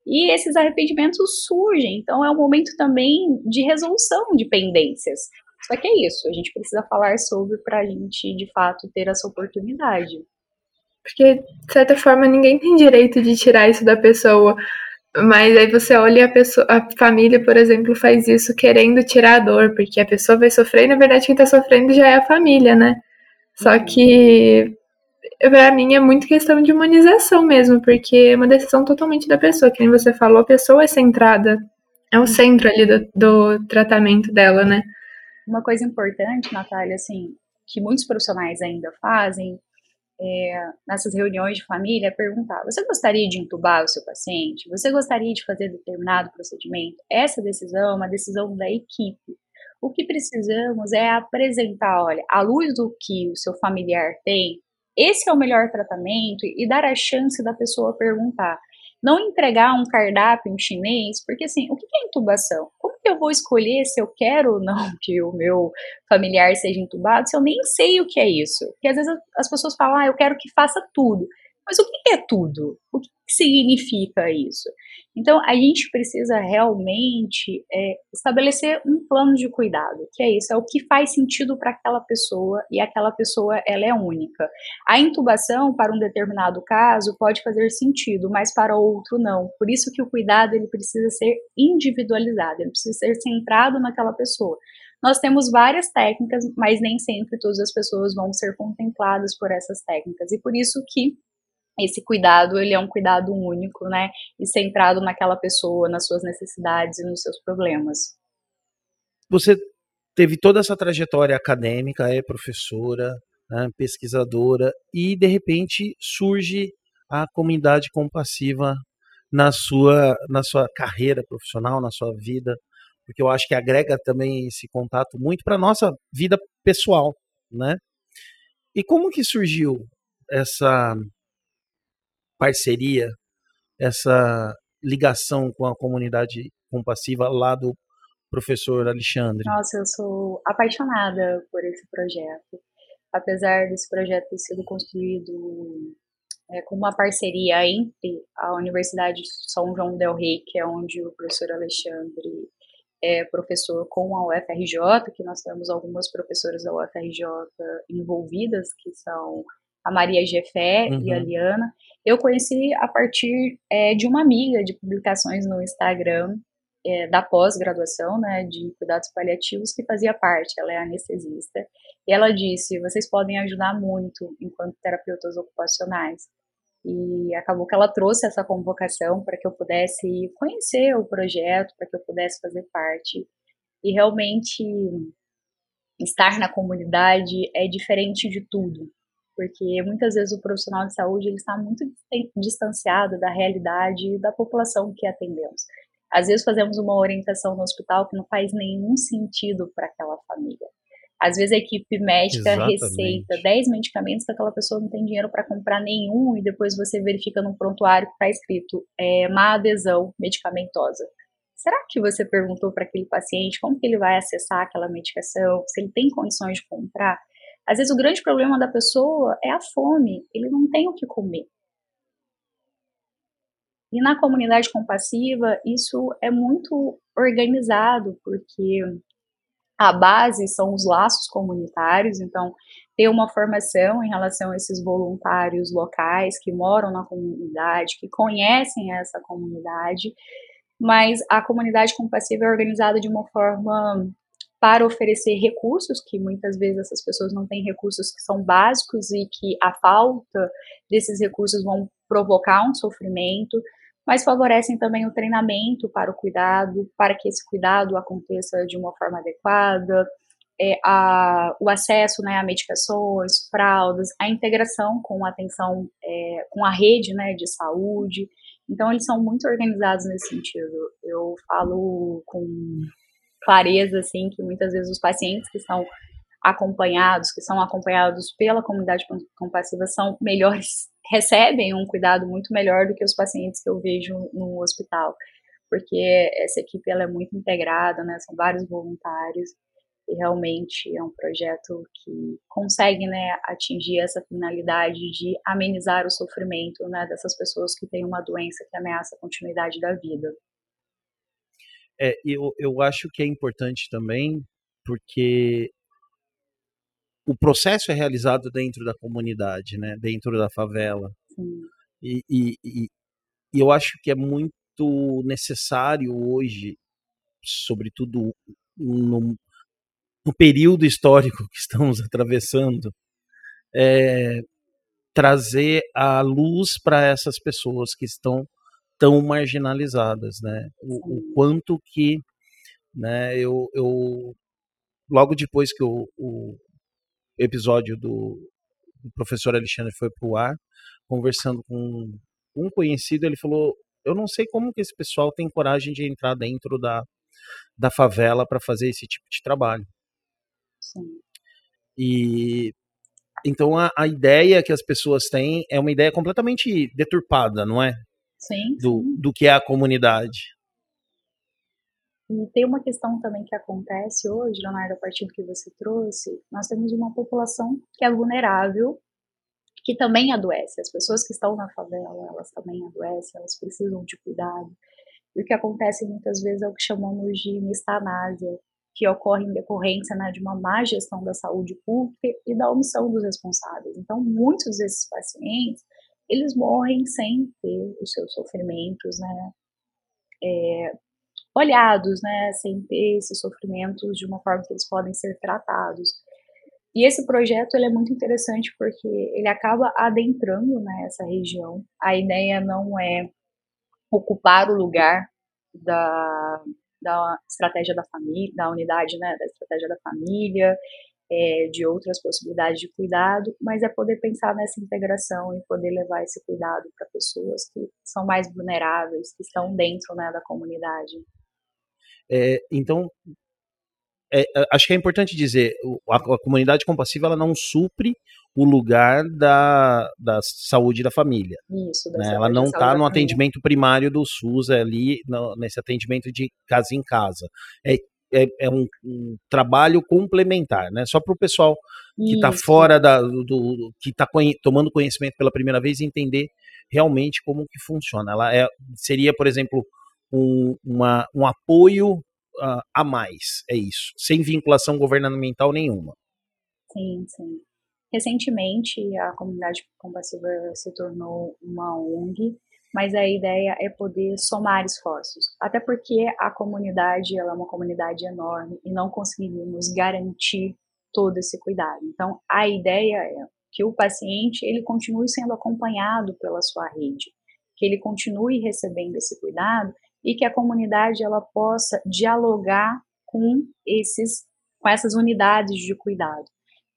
E esses arrependimentos surgem, então é um momento também de resolução de pendências. Só que é isso, a gente precisa falar sobre para a gente, de fato, ter essa oportunidade. Porque, de certa forma, ninguém tem direito de tirar isso da pessoa. Mas aí você olha a pessoa, a família, por exemplo, faz isso querendo tirar a dor, porque a pessoa vai sofrer e na verdade quem tá sofrendo já é a família, né? Só uhum. que para mim é muito questão de humanização mesmo, porque é uma decisão totalmente da pessoa. Que nem você falou, a pessoa é centrada, é o centro ali do, do tratamento dela, né? Uma coisa importante, Natália, assim, que muitos profissionais ainda fazem é, nessas reuniões de família é perguntar: você gostaria de entubar o seu paciente? Você gostaria de fazer determinado procedimento? Essa decisão é uma decisão da equipe. O que precisamos é apresentar, olha, à luz do que o seu familiar tem, esse é o melhor tratamento e dar a chance da pessoa perguntar. Não entregar um cardápio em chinês, porque assim, o que é intubação? Como que eu vou escolher se eu quero ou não que o meu familiar seja intubado se eu nem sei o que é isso? Porque às vezes as pessoas falam, ah, eu quero que faça tudo. Mas o que é tudo? O que significa isso? Então, a gente precisa realmente é, estabelecer um plano de cuidado, que é isso, é o que faz sentido para aquela pessoa e aquela pessoa ela é única. A intubação para um determinado caso pode fazer sentido, mas para outro não. Por isso que o cuidado ele precisa ser individualizado, ele precisa ser centrado naquela pessoa. Nós temos várias técnicas, mas nem sempre todas as pessoas vão ser contempladas por essas técnicas. E por isso que esse cuidado, ele é um cuidado único, né? E centrado naquela pessoa, nas suas necessidades e nos seus problemas. Você teve toda essa trajetória acadêmica, é professora, né, pesquisadora, e de repente surge a comunidade compassiva na sua, na sua carreira profissional, na sua vida, porque eu acho que agrega também esse contato muito para nossa vida pessoal, né? E como que surgiu essa parceria, essa ligação com a comunidade compassiva lá do professor Alexandre? Nossa, eu sou apaixonada por esse projeto. Apesar desse projeto ter sido construído é, com uma parceria entre a Universidade de São João del Rei, que é onde o professor Alexandre é professor com a UFRJ, que nós temos algumas professoras da UFRJ envolvidas, que são a Maria Jefé uhum. e a uhum. Liana, eu conheci a partir é, de uma amiga de publicações no Instagram é, da pós-graduação, né, de cuidados paliativos, que fazia parte, ela é anestesista, e ela disse, vocês podem ajudar muito enquanto terapeutas ocupacionais. E acabou que ela trouxe essa convocação para que eu pudesse conhecer o projeto, para que eu pudesse fazer parte. E realmente estar na comunidade é diferente de tudo porque muitas vezes o profissional de saúde ele está muito distanciado da realidade da população que atendemos. Às vezes fazemos uma orientação no hospital que não faz nenhum sentido para aquela família. Às vezes a equipe médica Exatamente. receita 10 medicamentos que aquela pessoa não tem dinheiro para comprar nenhum e depois você verifica no prontuário que está escrito é, má adesão medicamentosa. Será que você perguntou para aquele paciente como que ele vai acessar aquela medicação, se ele tem condições de comprar? Às vezes o grande problema da pessoa é a fome, ele não tem o que comer. E na comunidade compassiva, isso é muito organizado, porque a base são os laços comunitários, então ter uma formação em relação a esses voluntários locais que moram na comunidade, que conhecem essa comunidade, mas a comunidade compassiva é organizada de uma forma para oferecer recursos, que muitas vezes essas pessoas não têm recursos que são básicos e que a falta desses recursos vão provocar um sofrimento, mas favorecem também o treinamento para o cuidado, para que esse cuidado aconteça de uma forma adequada, é, a, o acesso né, a medicações, fraldas, a integração com a atenção, é, com a rede né, de saúde. Então, eles são muito organizados nesse sentido. Eu falo com clareza, assim, que muitas vezes os pacientes que estão acompanhados, que são acompanhados pela comunidade compassiva, são melhores, recebem um cuidado muito melhor do que os pacientes que eu vejo no hospital, porque essa equipe ela é muito integrada, né, são vários voluntários, e realmente é um projeto que consegue, né, atingir essa finalidade de amenizar o sofrimento, né, dessas pessoas que têm uma doença que ameaça a continuidade da vida. É, eu, eu acho que é importante também, porque o processo é realizado dentro da comunidade, né? dentro da favela. E, e, e, e eu acho que é muito necessário hoje, sobretudo no, no período histórico que estamos atravessando, é, trazer a luz para essas pessoas que estão tão marginalizadas, né? O, o quanto que, né? Eu, eu logo depois que o, o episódio do, do professor Alexandre foi para o ar, conversando com um conhecido, ele falou: eu não sei como que esse pessoal tem coragem de entrar dentro da, da favela para fazer esse tipo de trabalho. Sim. E então a, a, ideia que as pessoas têm é uma ideia completamente deturpada, não é? Sim. Do, do que é a comunidade. E tem uma questão também que acontece hoje, Leonardo, a partir do que você trouxe, nós temos uma população que é vulnerável, que também adoece. As pessoas que estão na favela, elas também adoecem, elas precisam de cuidado. E o que acontece muitas vezes é o que chamamos de mistanásia, que ocorre em decorrência né, de uma má gestão da saúde pública e da omissão dos responsáveis. Então, muitos desses pacientes, eles morrem sem ter os seus sofrimentos, né, é, olhados, né, sem ter esses sofrimentos de uma forma que eles podem ser tratados. E esse projeto ele é muito interessante porque ele acaba adentrando né, essa região. A ideia não é ocupar o lugar da, da estratégia da família, da unidade, né, da estratégia da família, é, de outras possibilidades de cuidado, mas é poder pensar nessa integração e poder levar esse cuidado para pessoas que são mais vulneráveis, que estão dentro né, da comunidade. É, então, é, acho que é importante dizer, a, a, comunidade compassiva ela não supre o lugar da, da saúde da família. Isso, né? Ela não está no atendimento primário do SUS, é ali no, nesse atendimento de casa em casa. É, é, é um, um, trabalho complementar, né? Só para o pessoal que está fora da, do, do que está tomando conhecimento pela primeira vez entender realmente como que funciona. Ela é, seria, por exemplo, um, uma, um apoio uh, a mais, é isso, sem vinculação governamental nenhuma. Sim, sim. Recentemente, a comunidade compassiva se tornou uma ONG, mas a ideia é poder somar esforços. Até porque a comunidade ela é uma comunidade enorme e não conseguimos garantir todo esse cuidado. Então, a ideia é que o paciente ele continue sendo acompanhado pela sua rede, que ele continue recebendo esse cuidado e que a comunidade ela possa dialogar com esses com essas unidades de cuidado.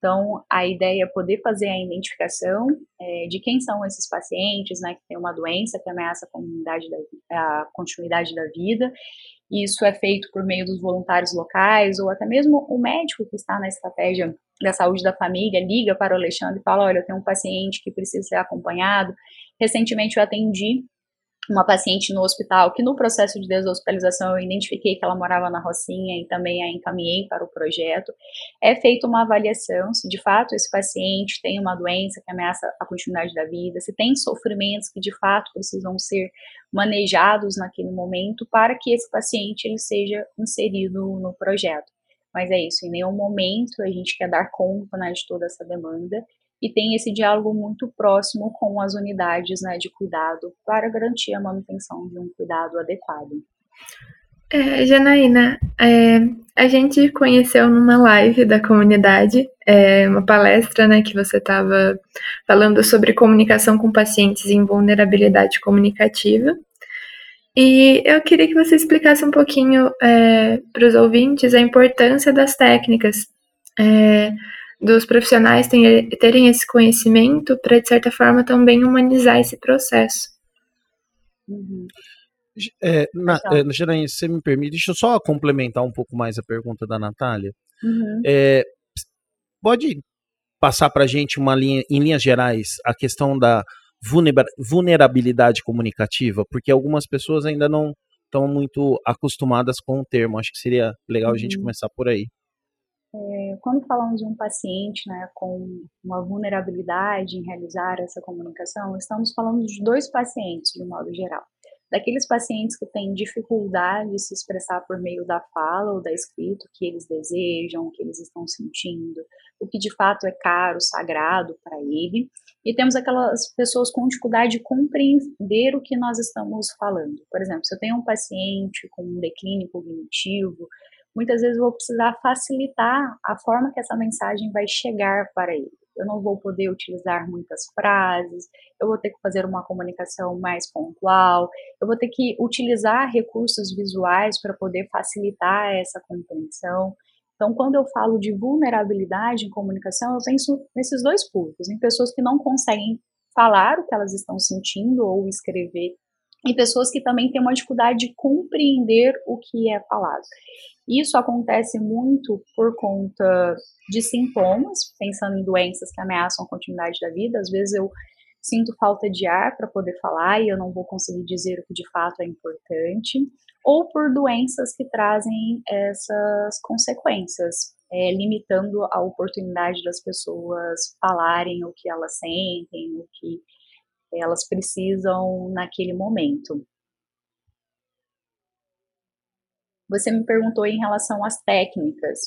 Então, a ideia é poder fazer a identificação é, de quem são esses pacientes, né, que tem uma doença que ameaça a, da, a continuidade da vida. Isso é feito por meio dos voluntários locais ou até mesmo o médico que está na estratégia da saúde da família liga para o Alexandre e fala: Olha, eu tenho um paciente que precisa ser acompanhado. Recentemente eu atendi uma paciente no hospital que no processo de deshospitalização eu identifiquei que ela morava na Rocinha e também a encaminhei para o projeto. É feita uma avaliação se de fato esse paciente tem uma doença que ameaça a continuidade da vida, se tem sofrimentos que de fato precisam ser manejados naquele momento para que esse paciente ele seja inserido no projeto. Mas é isso, em nenhum momento a gente quer dar conta né, de toda essa demanda e tem esse diálogo muito próximo com as unidades né, de cuidado para garantir a manutenção de um cuidado adequado. É, Janaína, é, a gente conheceu numa live da comunidade, é, uma palestra né, que você estava falando sobre comunicação com pacientes em vulnerabilidade comunicativa. E eu queria que você explicasse um pouquinho é, para os ouvintes a importância das técnicas é, dos profissionais terem, terem esse conhecimento para, de certa forma, também humanizar esse processo. Uhum. É, na, é, você me permite, deixa eu só complementar um pouco mais a pergunta da Natália. Uhum. É, pode passar para a gente uma linha, em linhas gerais, a questão da vulnerabilidade comunicativa, porque algumas pessoas ainda não estão muito acostumadas com o termo. Acho que seria legal uhum. a gente uhum. começar por aí. É, quando falamos de um paciente né, com uma vulnerabilidade em realizar essa comunicação, estamos falando de dois pacientes, de modo geral. Daqueles pacientes que têm dificuldade de se expressar por meio da fala ou da escrita, o que eles desejam, o que eles estão sentindo, o que de fato é caro, sagrado para ele. E temos aquelas pessoas com dificuldade de compreender o que nós estamos falando. Por exemplo, se eu tenho um paciente com um declínio cognitivo, muitas vezes vou precisar facilitar a forma que essa mensagem vai chegar para ele. eu não vou poder utilizar muitas frases, eu vou ter que fazer uma comunicação mais pontual, eu vou ter que utilizar recursos visuais para poder facilitar essa compreensão. Então, quando eu falo de vulnerabilidade em comunicação, eu penso nesses dois públicos, em pessoas que não conseguem falar o que elas estão sentindo ou escrever, e pessoas que também têm uma dificuldade de compreender o que é falado. Isso acontece muito por conta de sintomas, pensando em doenças que ameaçam a continuidade da vida. Às vezes eu sinto falta de ar para poder falar e eu não vou conseguir dizer o que de fato é importante, ou por doenças que trazem essas consequências, é, limitando a oportunidade das pessoas falarem o que elas sentem, o que elas precisam naquele momento. Você me perguntou em relação às técnicas.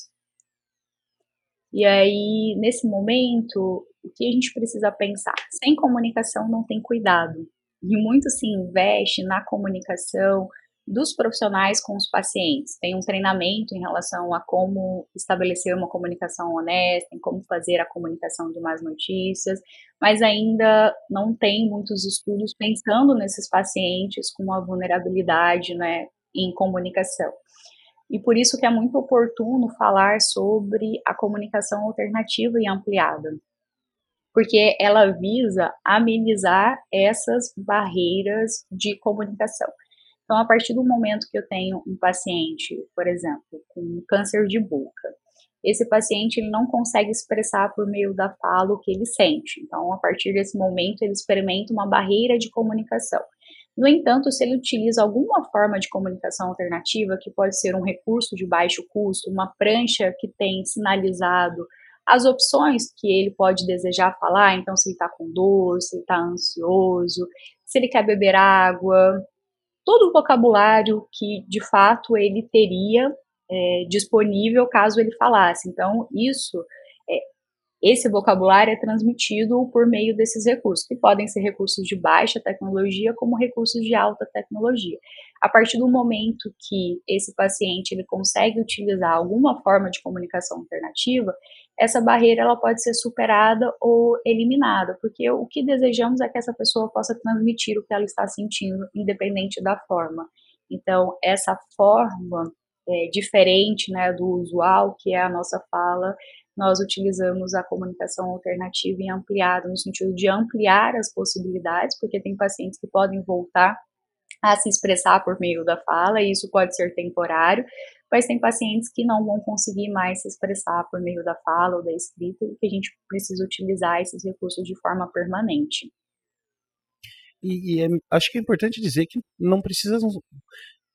E aí, nesse momento, o que a gente precisa pensar? Sem comunicação não tem cuidado. E muito se investe na comunicação dos profissionais com os pacientes. Tem um treinamento em relação a como estabelecer uma comunicação honesta, em como fazer a comunicação de más notícias, mas ainda não tem muitos estudos pensando nesses pacientes com uma vulnerabilidade né, em comunicação. E por isso que é muito oportuno falar sobre a comunicação alternativa e ampliada, porque ela visa amenizar essas barreiras de comunicação. Então, a partir do momento que eu tenho um paciente, por exemplo, com câncer de boca, esse paciente ele não consegue expressar por meio da fala o que ele sente. Então, a partir desse momento, ele experimenta uma barreira de comunicação. No entanto, se ele utiliza alguma forma de comunicação alternativa, que pode ser um recurso de baixo custo, uma prancha que tem sinalizado as opções que ele pode desejar falar, então se ele está com dor, se ele está ansioso, se ele quer beber água, todo o vocabulário que de fato ele teria é, disponível caso ele falasse. Então, isso esse vocabulário é transmitido por meio desses recursos, que podem ser recursos de baixa tecnologia como recursos de alta tecnologia. A partir do momento que esse paciente ele consegue utilizar alguma forma de comunicação alternativa, essa barreira ela pode ser superada ou eliminada, porque o que desejamos é que essa pessoa possa transmitir o que ela está sentindo, independente da forma. Então, essa forma é, diferente né, do usual, que é a nossa fala, nós utilizamos a comunicação alternativa e ampliada, no sentido de ampliar as possibilidades, porque tem pacientes que podem voltar a se expressar por meio da fala, e isso pode ser temporário, mas tem pacientes que não vão conseguir mais se expressar por meio da fala ou da escrita, e que a gente precisa utilizar esses recursos de forma permanente. E, e é, acho que é importante dizer que não precisam,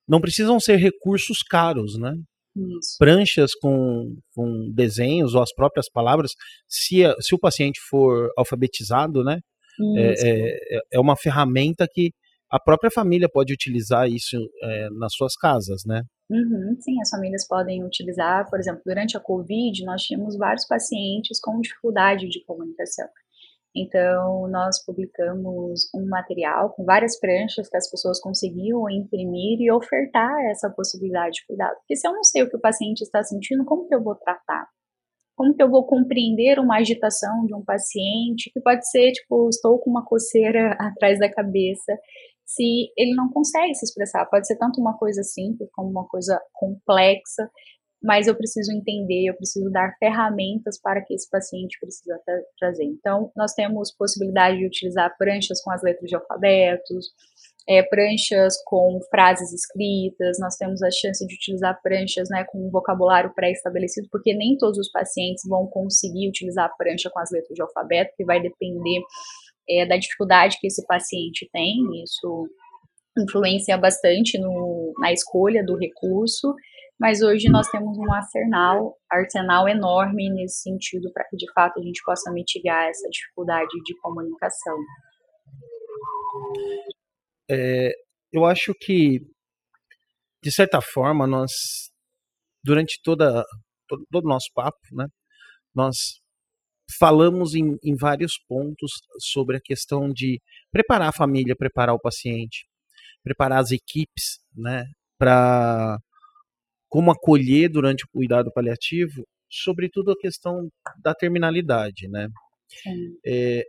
não precisam ser recursos caros, né? Isso. pranchas com, com desenhos ou as próprias palavras, se, a, se o paciente for alfabetizado, né, é, é, é, uma ferramenta que a própria família pode utilizar isso é, nas suas casas, né? Uhum, sim, as famílias podem utilizar, por exemplo, durante a Covid, nós tínhamos vários pacientes com dificuldade de comunicação. Então, nós publicamos um material com várias pranchas que as pessoas conseguiam imprimir e ofertar essa possibilidade de cuidado. Porque se eu não sei o que o paciente está sentindo, como que eu vou tratar? Como que eu vou compreender uma agitação de um paciente, que pode ser, tipo, estou com uma coceira atrás da cabeça, se ele não consegue se expressar. Pode ser tanto uma coisa simples como uma coisa complexa mas eu preciso entender, eu preciso dar ferramentas para que esse paciente precisa tra trazer. Então, nós temos possibilidade de utilizar pranchas com as letras de alfabetos, é, pranchas com frases escritas, nós temos a chance de utilizar pranchas né, com um vocabulário pré-estabelecido, porque nem todos os pacientes vão conseguir utilizar a prancha com as letras de alfabeto, que vai depender é, da dificuldade que esse paciente tem, isso influencia bastante no, na escolha do recurso, mas hoje nós temos um arsenal, arsenal enorme nesse sentido para que de fato a gente possa mitigar essa dificuldade de comunicação. É, eu acho que de certa forma nós durante toda todo, o nosso papo, né, nós falamos em, em vários pontos sobre a questão de preparar a família, preparar o paciente, preparar as equipes, né, para como acolher durante o cuidado paliativo, sobretudo a questão da terminalidade, né? É,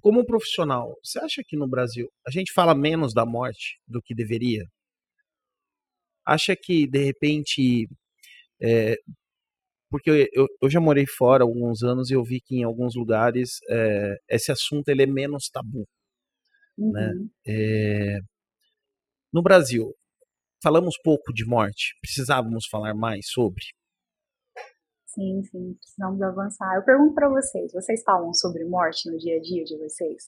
como um profissional, você acha que no Brasil a gente fala menos da morte do que deveria? Acha que, de repente, é, porque eu, eu, já morei fora alguns anos e eu vi que em alguns lugares é, esse assunto ele é menos tabu. Né? Uhum. Né? No Brasil, falamos pouco de morte, precisávamos falar mais sobre? Sim, sim, precisamos avançar. Eu pergunto para vocês, vocês falam sobre morte no dia a dia de vocês?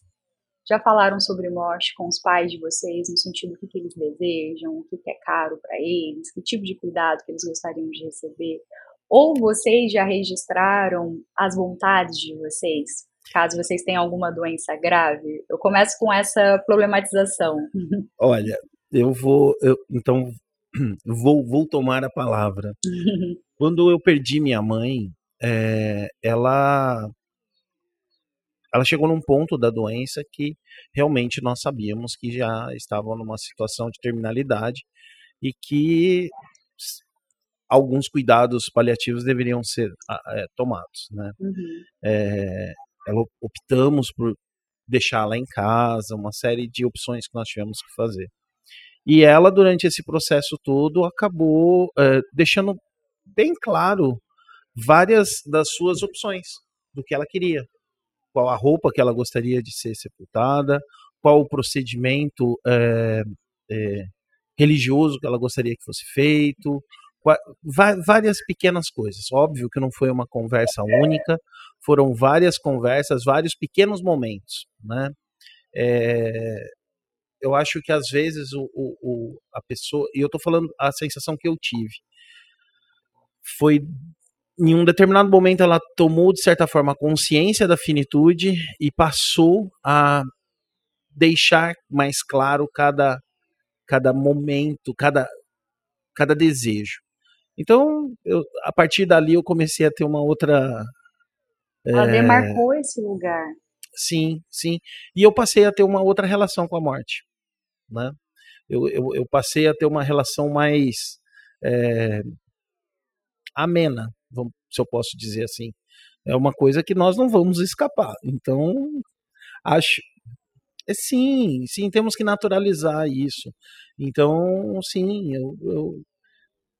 Já falaram sobre morte com os pais de vocês, no sentido do que, que eles desejam, o que, que é caro para eles, que tipo de cuidado que eles gostariam de receber? Ou vocês já registraram as vontades de vocês, caso vocês tenham alguma doença grave? Eu começo com essa problematização. Olha, eu vou, eu, então, vou, vou tomar a palavra. Quando eu perdi minha mãe, é, ela ela chegou num ponto da doença que realmente nós sabíamos que já estava numa situação de terminalidade e que alguns cuidados paliativos deveriam ser é, tomados, né? Uhum. É, optamos por deixá-la em casa, uma série de opções que nós tivemos que fazer. E ela, durante esse processo todo, acabou é, deixando bem claro várias das suas opções do que ela queria qual a roupa que ela gostaria de ser sepultada, qual o procedimento é, é, religioso que ela gostaria que fosse feito, várias pequenas coisas. Óbvio que não foi uma conversa única, foram várias conversas, vários pequenos momentos, né? É, eu acho que às vezes o, o, o a pessoa, e eu estou falando a sensação que eu tive, foi em um determinado momento ela tomou de certa forma consciência da finitude e passou a deixar mais claro cada cada momento, cada cada desejo. Então, eu, a partir dali eu comecei a ter uma outra ela é, demarcou esse lugar. Sim, sim. E eu passei a ter uma outra relação com a morte, né? Eu, eu, eu passei a ter uma relação mais é, amena se eu posso dizer assim. É uma coisa que nós não vamos escapar. Então, acho. É, sim, sim, temos que naturalizar isso. Então, sim, eu, eu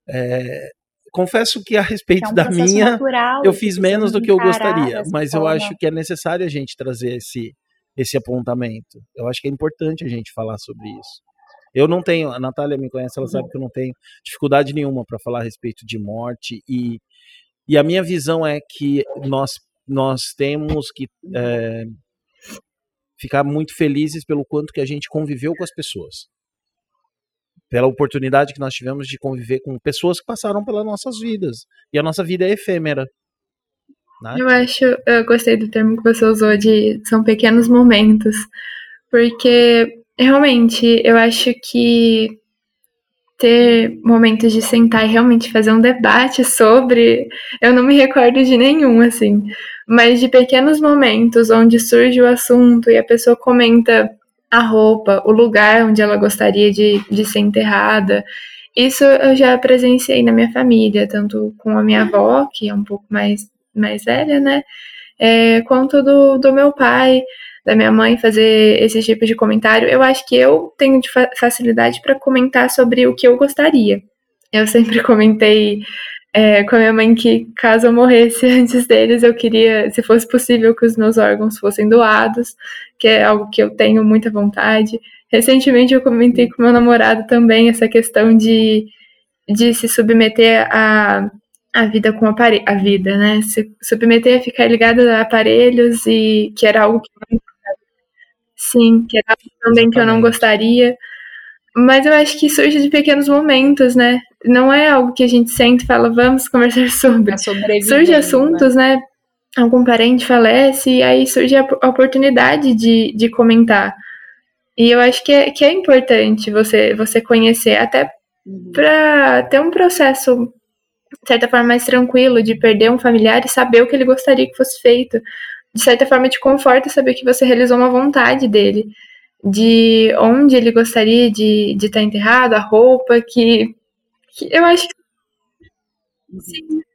é, confesso que a respeito é um da minha, natural, eu fiz menos do que eu gostaria, mas eu acho que é necessário a gente trazer esse, esse apontamento. Eu acho que é importante a gente falar sobre isso. Eu não tenho, a Natália me conhece, ela sabe uhum. que eu não tenho dificuldade nenhuma para falar a respeito de morte e e a minha visão é que nós, nós temos que é, ficar muito felizes pelo quanto que a gente conviveu com as pessoas. Pela oportunidade que nós tivemos de conviver com pessoas que passaram pelas nossas vidas. E a nossa vida é efêmera. Eu acho, eu gostei do termo que você usou de são pequenos momentos. Porque realmente eu acho que ter momentos de sentar e realmente fazer um debate sobre, eu não me recordo de nenhum, assim, mas de pequenos momentos onde surge o assunto e a pessoa comenta a roupa, o lugar onde ela gostaria de, de ser enterrada. Isso eu já presenciei na minha família, tanto com a minha avó, que é um pouco mais, mais velha, né? É, quanto do, do meu pai da minha mãe fazer esse tipo de comentário, eu acho que eu tenho facilidade para comentar sobre o que eu gostaria. Eu sempre comentei é, com a minha mãe que caso eu morresse antes deles, eu queria, se fosse possível, que os meus órgãos fossem doados, que é algo que eu tenho muita vontade. Recentemente eu comentei com meu namorado também essa questão de, de se submeter a a vida com aparelho, a vida, né? Se submeter a ficar ligado a aparelhos e que era algo que Sim, que é também Exatamente. que eu não gostaria. Mas eu acho que surge de pequenos momentos, né? Não é algo que a gente sente e fala, vamos conversar sobre. É surge né? assuntos, né? né? Algum parente falece e aí surge a oportunidade de, de comentar. E eu acho que é, que é importante você, você conhecer, até uhum. para ter um processo, de certa forma, mais tranquilo de perder um familiar e saber o que ele gostaria que fosse feito de certa forma, te conforta saber que você realizou uma vontade dele, de onde ele gostaria de, de estar enterrado, a roupa, que, que eu acho que. Sim.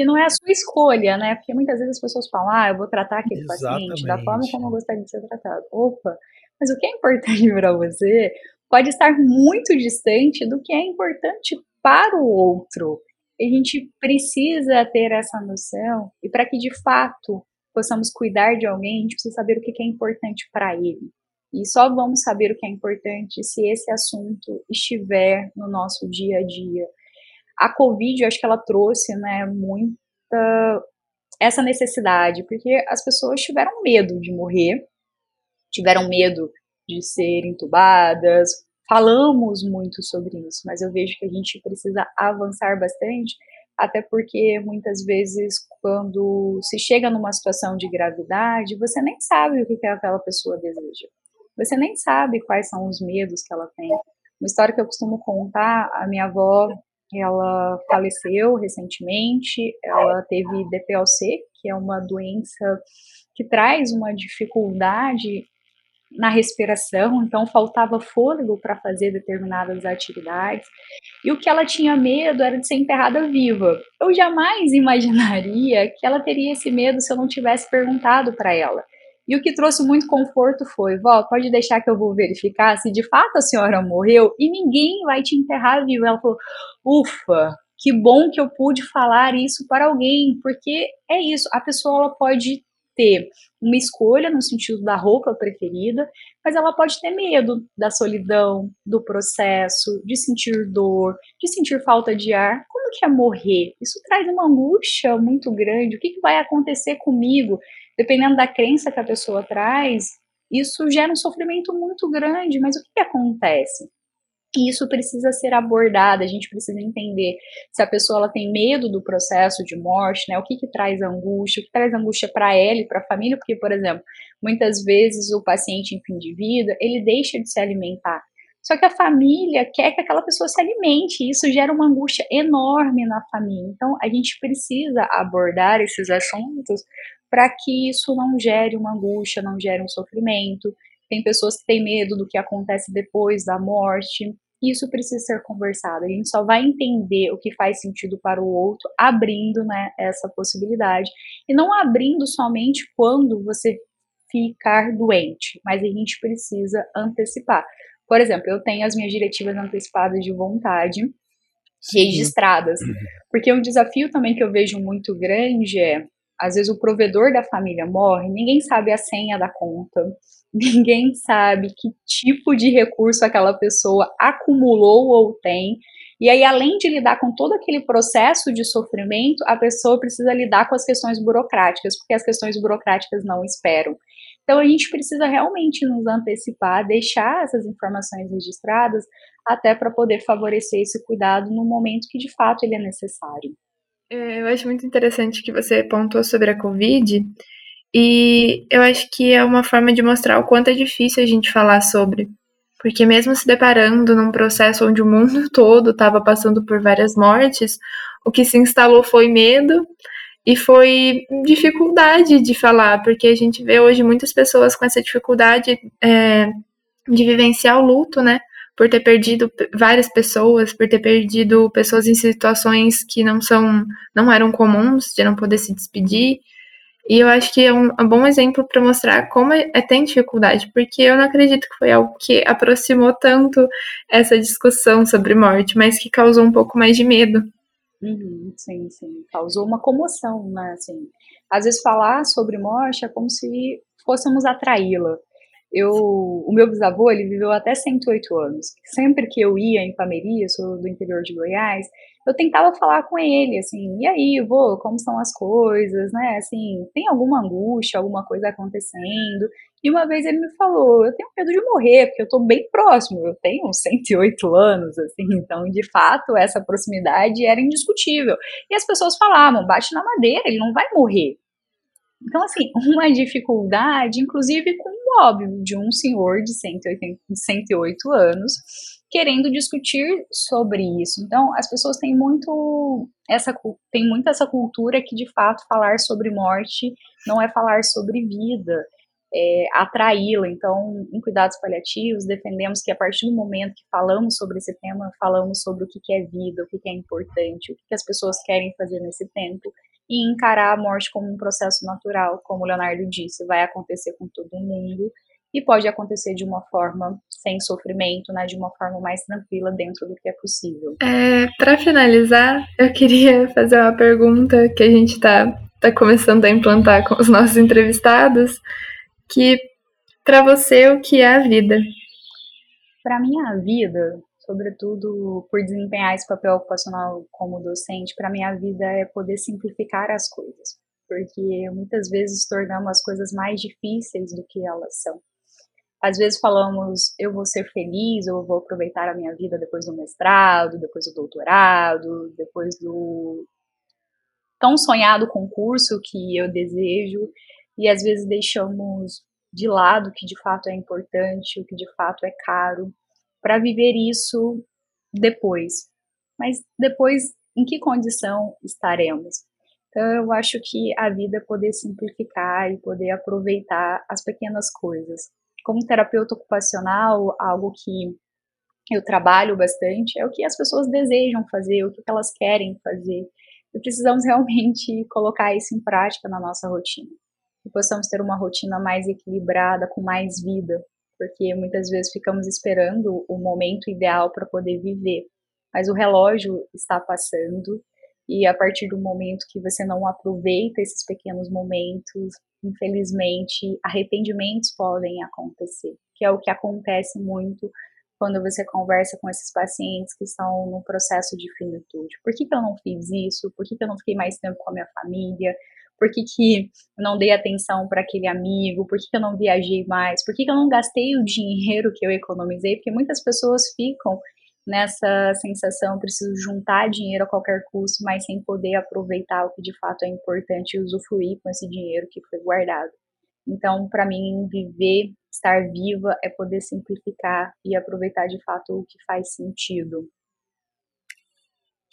Que não é a sua escolha, né? Porque muitas vezes as pessoas falam, ah, eu vou tratar aquele Exatamente. paciente da forma como eu gostaria de ser tratado. Opa, mas o que é importante para você pode estar muito distante do que é importante para o outro. A gente precisa ter essa noção e para que de fato possamos cuidar de alguém, a gente precisa saber o que é importante para ele. E só vamos saber o que é importante se esse assunto estiver no nosso dia a dia. A Covid, eu acho que ela trouxe, né, muita essa necessidade, porque as pessoas tiveram medo de morrer, tiveram medo de ser entubadas. Falamos muito sobre isso, mas eu vejo que a gente precisa avançar bastante, até porque muitas vezes, quando se chega numa situação de gravidade, você nem sabe o que aquela pessoa deseja. Você nem sabe quais são os medos que ela tem. Uma história que eu costumo contar: a minha avó, ela faleceu recentemente, ela teve DPLC, que é uma doença que traz uma dificuldade na respiração, então faltava fôlego para fazer determinadas atividades. E o que ela tinha medo era de ser enterrada viva. Eu jamais imaginaria que ela teria esse medo se eu não tivesse perguntado para ela. E o que trouxe muito conforto foi: vó, pode deixar que eu vou verificar se de fato a senhora morreu e ninguém vai te enterrar viva. Ela falou: ufa, que bom que eu pude falar isso para alguém, porque é isso, a pessoa pode ter uma escolha no sentido da roupa preferida, mas ela pode ter medo da solidão, do processo, de sentir dor, de sentir falta de ar. Como que é morrer? Isso traz uma angústia muito grande. O que, que vai acontecer comigo? Dependendo da crença que a pessoa traz, isso gera um sofrimento muito grande. Mas o que, que acontece? E isso precisa ser abordado, a gente precisa entender se a pessoa ela tem medo do processo de morte, né? O que, que traz angústia, o que traz angústia para ela e para a família, porque, por exemplo, muitas vezes o paciente em fim de vida, ele deixa de se alimentar. Só que a família quer que aquela pessoa se alimente, e isso gera uma angústia enorme na família. Então, a gente precisa abordar esses assuntos para que isso não gere uma angústia, não gere um sofrimento, tem pessoas que têm medo do que acontece depois da morte. Isso precisa ser conversado. A gente só vai entender o que faz sentido para o outro abrindo né, essa possibilidade. E não abrindo somente quando você ficar doente, mas a gente precisa antecipar. Por exemplo, eu tenho as minhas diretivas antecipadas de vontade registradas. Uhum. Porque um desafio também que eu vejo muito grande é, às vezes o provedor da família morre, ninguém sabe a senha da conta, ninguém sabe que tipo de recurso aquela pessoa acumulou ou tem. E aí, além de lidar com todo aquele processo de sofrimento, a pessoa precisa lidar com as questões burocráticas, porque as questões burocráticas não esperam. Então, a gente precisa realmente nos antecipar, deixar essas informações registradas, até para poder favorecer esse cuidado no momento que de fato ele é necessário. É, eu acho muito interessante que você pontuou sobre a Covid, e eu acho que é uma forma de mostrar o quanto é difícil a gente falar sobre. Porque mesmo se deparando num processo onde o mundo todo estava passando por várias mortes, o que se instalou foi medo e foi dificuldade de falar, porque a gente vê hoje muitas pessoas com essa dificuldade é, de vivenciar o luto, né? Por ter perdido várias pessoas, por ter perdido pessoas em situações que não são, não eram comuns, de não poder se despedir. E eu acho que é um, um bom exemplo para mostrar como é, é, tem dificuldade, porque eu não acredito que foi algo que aproximou tanto essa discussão sobre morte, mas que causou um pouco mais de medo. Uhum, sim, sim. Causou uma comoção, né? Assim, às vezes falar sobre morte é como se fôssemos atraí-la. Eu, o meu bisavô, ele viveu até 108 anos. Sempre que eu ia em Pameria, sou do interior de Goiás, eu tentava falar com ele, assim, e aí, vô, como são as coisas, né? Assim, tem alguma angústia, alguma coisa acontecendo? E uma vez ele me falou, eu tenho medo de morrer, porque eu tô bem próximo, eu tenho 108 anos, assim, então, de fato, essa proximidade era indiscutível. E as pessoas falavam, bate na madeira, ele não vai morrer. Então, assim, uma dificuldade, inclusive com o óbvio, de um senhor de 180, 108 anos, querendo discutir sobre isso. Então, as pessoas têm muito essa tem muito essa cultura que de fato falar sobre morte não é falar sobre vida, é atraí-la. Então, em cuidados paliativos, defendemos que a partir do momento que falamos sobre esse tema, falamos sobre o que é vida, o que é importante, o que as pessoas querem fazer nesse tempo. E encarar a morte como um processo natural, como o Leonardo disse, vai acontecer com todo mundo e pode acontecer de uma forma sem sofrimento, né, de uma forma mais tranquila dentro do que é possível. É, Para finalizar, eu queria fazer uma pergunta que a gente está tá começando a implantar com os nossos entrevistados, que para você o que é a vida? Para mim a vida, sobretudo por desempenhar esse papel ocupacional como docente, para mim a vida é poder simplificar as coisas, porque muitas vezes tornamos as coisas mais difíceis do que elas são. Às vezes falamos, eu vou ser feliz, eu vou aproveitar a minha vida depois do mestrado, depois do doutorado, depois do tão sonhado concurso que eu desejo, e às vezes deixamos de lado o que de fato é importante, o que de fato é caro, para viver isso depois. Mas depois, em que condição estaremos? Então, eu acho que a vida é poder simplificar e poder aproveitar as pequenas coisas como terapeuta ocupacional, algo que eu trabalho bastante é o que as pessoas desejam fazer, o que elas querem fazer. E precisamos realmente colocar isso em prática na nossa rotina. Que possamos ter uma rotina mais equilibrada, com mais vida, porque muitas vezes ficamos esperando o momento ideal para poder viver, mas o relógio está passando e a partir do momento que você não aproveita esses pequenos momentos, infelizmente, arrependimentos podem acontecer, que é o que acontece muito quando você conversa com esses pacientes que estão no processo de finitude. Por que, que eu não fiz isso? Por que, que eu não fiquei mais tempo com a minha família? Por que, que eu não dei atenção para aquele amigo? Por que, que eu não viajei mais? Por que, que eu não gastei o dinheiro que eu economizei? Porque muitas pessoas ficam nessa sensação, preciso juntar dinheiro a qualquer custo, mas sem poder aproveitar o que de fato é importante e usufruir com esse dinheiro que foi guardado. Então, para mim, viver, estar viva é poder simplificar e aproveitar de fato o que faz sentido.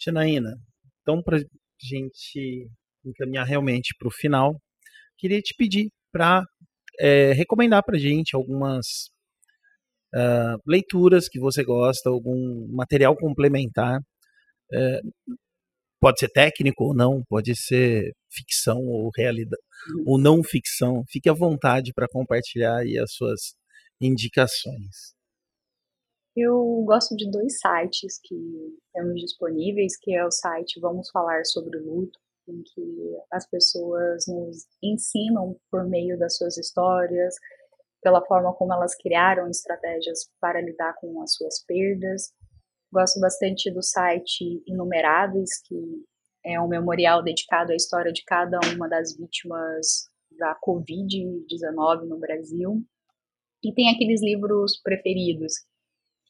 Janaína, então para gente encaminhar realmente para o final, queria te pedir para é, recomendar para gente algumas uh, leituras que você gosta, algum material complementar. Uh, pode ser técnico ou não, pode ser ficção ou realidade ou não ficção. Fique à vontade para compartilhar aí as suas indicações. Eu gosto de dois sites que temos disponíveis, que é o site Vamos Falar sobre o Luto, em que as pessoas nos ensinam por meio das suas histórias, pela forma como elas criaram estratégias para lidar com as suas perdas. Gosto bastante do site Inumeráveis, que é um memorial dedicado à história de cada uma das vítimas da Covid-19 no Brasil. E tem aqueles livros preferidos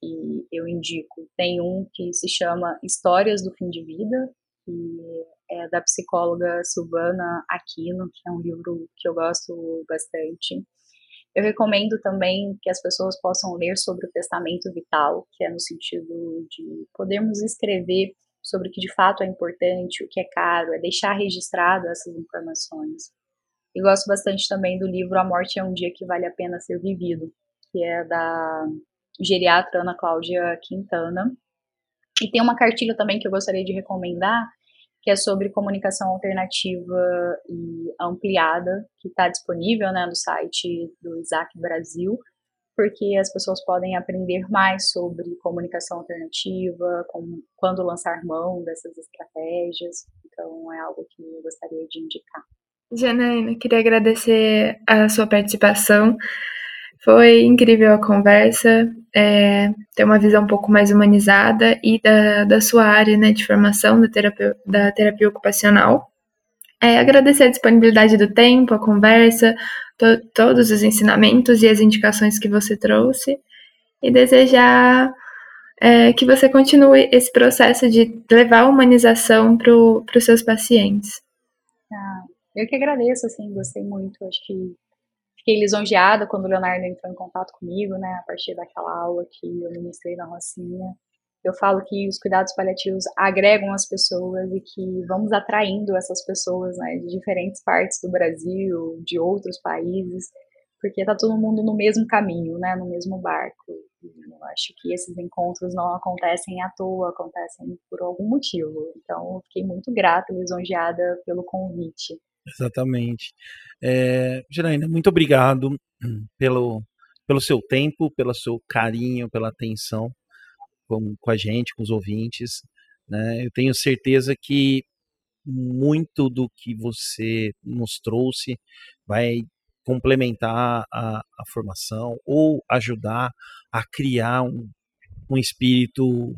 que eu indico. Tem um que se chama Histórias do Fim de Vida, que é da psicóloga Silvana Aquino, que é um livro que eu gosto bastante. Eu recomendo também que as pessoas possam ler sobre o testamento vital, que é no sentido de podermos escrever sobre o que de fato é importante, o que é caro, é deixar registrado essas informações. E gosto bastante também do livro A Morte é um Dia que Vale a Pena Ser Vivido, que é da geriatra Ana Cláudia Quintana. E tem uma cartilha também que eu gostaria de recomendar, que é sobre comunicação alternativa e ampliada, que está disponível né, no site do Isaac Brasil, porque as pessoas podem aprender mais sobre comunicação alternativa, quando lançar mão dessas estratégias. Então, é algo que eu gostaria de indicar. Janaína, queria agradecer a sua participação. Foi incrível a conversa, é, ter uma visão um pouco mais humanizada e da, da sua área né, de formação da terapia, da terapia ocupacional. É, agradecer a disponibilidade do tempo, a conversa, to, todos os ensinamentos e as indicações que você trouxe e desejar é, que você continue esse processo de levar a humanização para os seus pacientes. Ah, eu que agradeço, assim, gostei muito, acho que fiquei lisonjeada quando o Leonardo entrou em contato comigo, né, a partir daquela aula que eu ministrei na Rocinha. Eu falo que os cuidados paliativos agregam as pessoas e que vamos atraindo essas pessoas né, de diferentes partes do Brasil, de outros países, porque está todo mundo no mesmo caminho, né, no mesmo barco. Eu acho que esses encontros não acontecem à toa, acontecem por algum motivo. Então, fiquei muito grata lisonjeada pelo convite. Exatamente. É, Janaína, muito obrigado pelo, pelo seu tempo, pelo seu carinho, pela atenção com, com a gente, com os ouvintes. Né? Eu tenho certeza que muito do que você nos trouxe vai complementar a, a formação ou ajudar a criar um, um espírito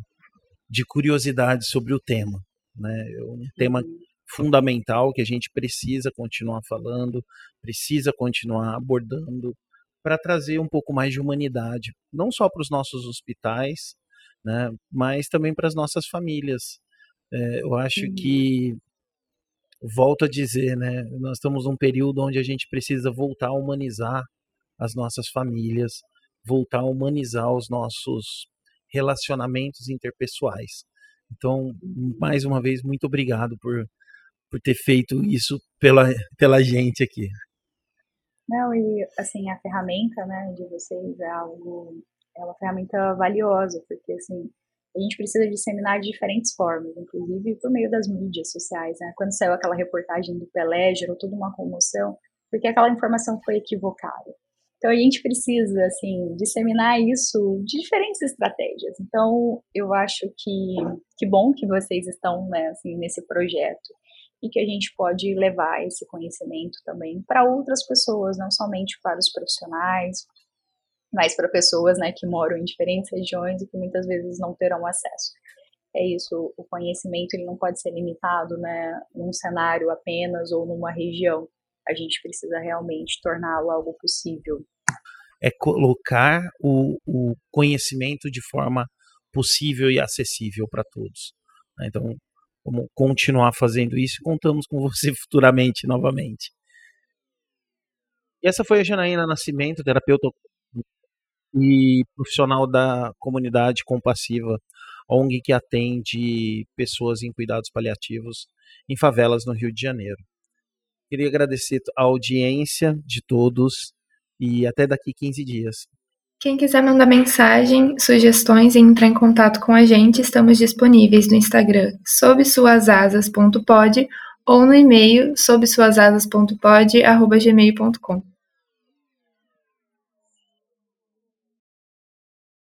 de curiosidade sobre o tema. Né? É um tema uhum. Fundamental que a gente precisa continuar falando, precisa continuar abordando para trazer um pouco mais de humanidade, não só para os nossos hospitais, né, mas também para as nossas famílias. É, eu acho uhum. que volto a dizer, né? Nós estamos num período onde a gente precisa voltar a humanizar as nossas famílias, voltar a humanizar os nossos relacionamentos interpessoais. Então, mais uma vez, muito obrigado por, por ter feito isso pela, pela gente aqui. Não, e assim, a ferramenta né, de vocês é algo, é uma ferramenta valiosa, porque assim, a gente precisa disseminar de diferentes formas, inclusive por meio das mídias sociais. Né? Quando saiu aquela reportagem do Pelé, gerou toda uma comoção, porque aquela informação foi equivocada. Então a gente precisa, assim, disseminar isso de diferentes estratégias. Então eu acho que que bom que vocês estão, né, assim, nesse projeto e que a gente pode levar esse conhecimento também para outras pessoas, não somente para os profissionais, mas para pessoas né, que moram em diferentes regiões e que muitas vezes não terão acesso. É isso, o conhecimento ele não pode ser limitado né, num cenário apenas ou numa região. A gente precisa realmente torná-lo algo possível. É colocar o, o conhecimento de forma possível e acessível para todos. Né. Então, vamos continuar fazendo isso e contamos com você futuramente novamente. E essa foi a Janaína Nascimento, terapeuta e profissional da comunidade compassiva, ONG que atende pessoas em cuidados paliativos em favelas no Rio de Janeiro. Queria agradecer a audiência de todos e até daqui 15 dias. Quem quiser mandar mensagem, sugestões e entrar em contato com a gente, estamos disponíveis no Instagram sobsuasasas.pod ou no e-mail sobsuasasas.pod@gmail.com.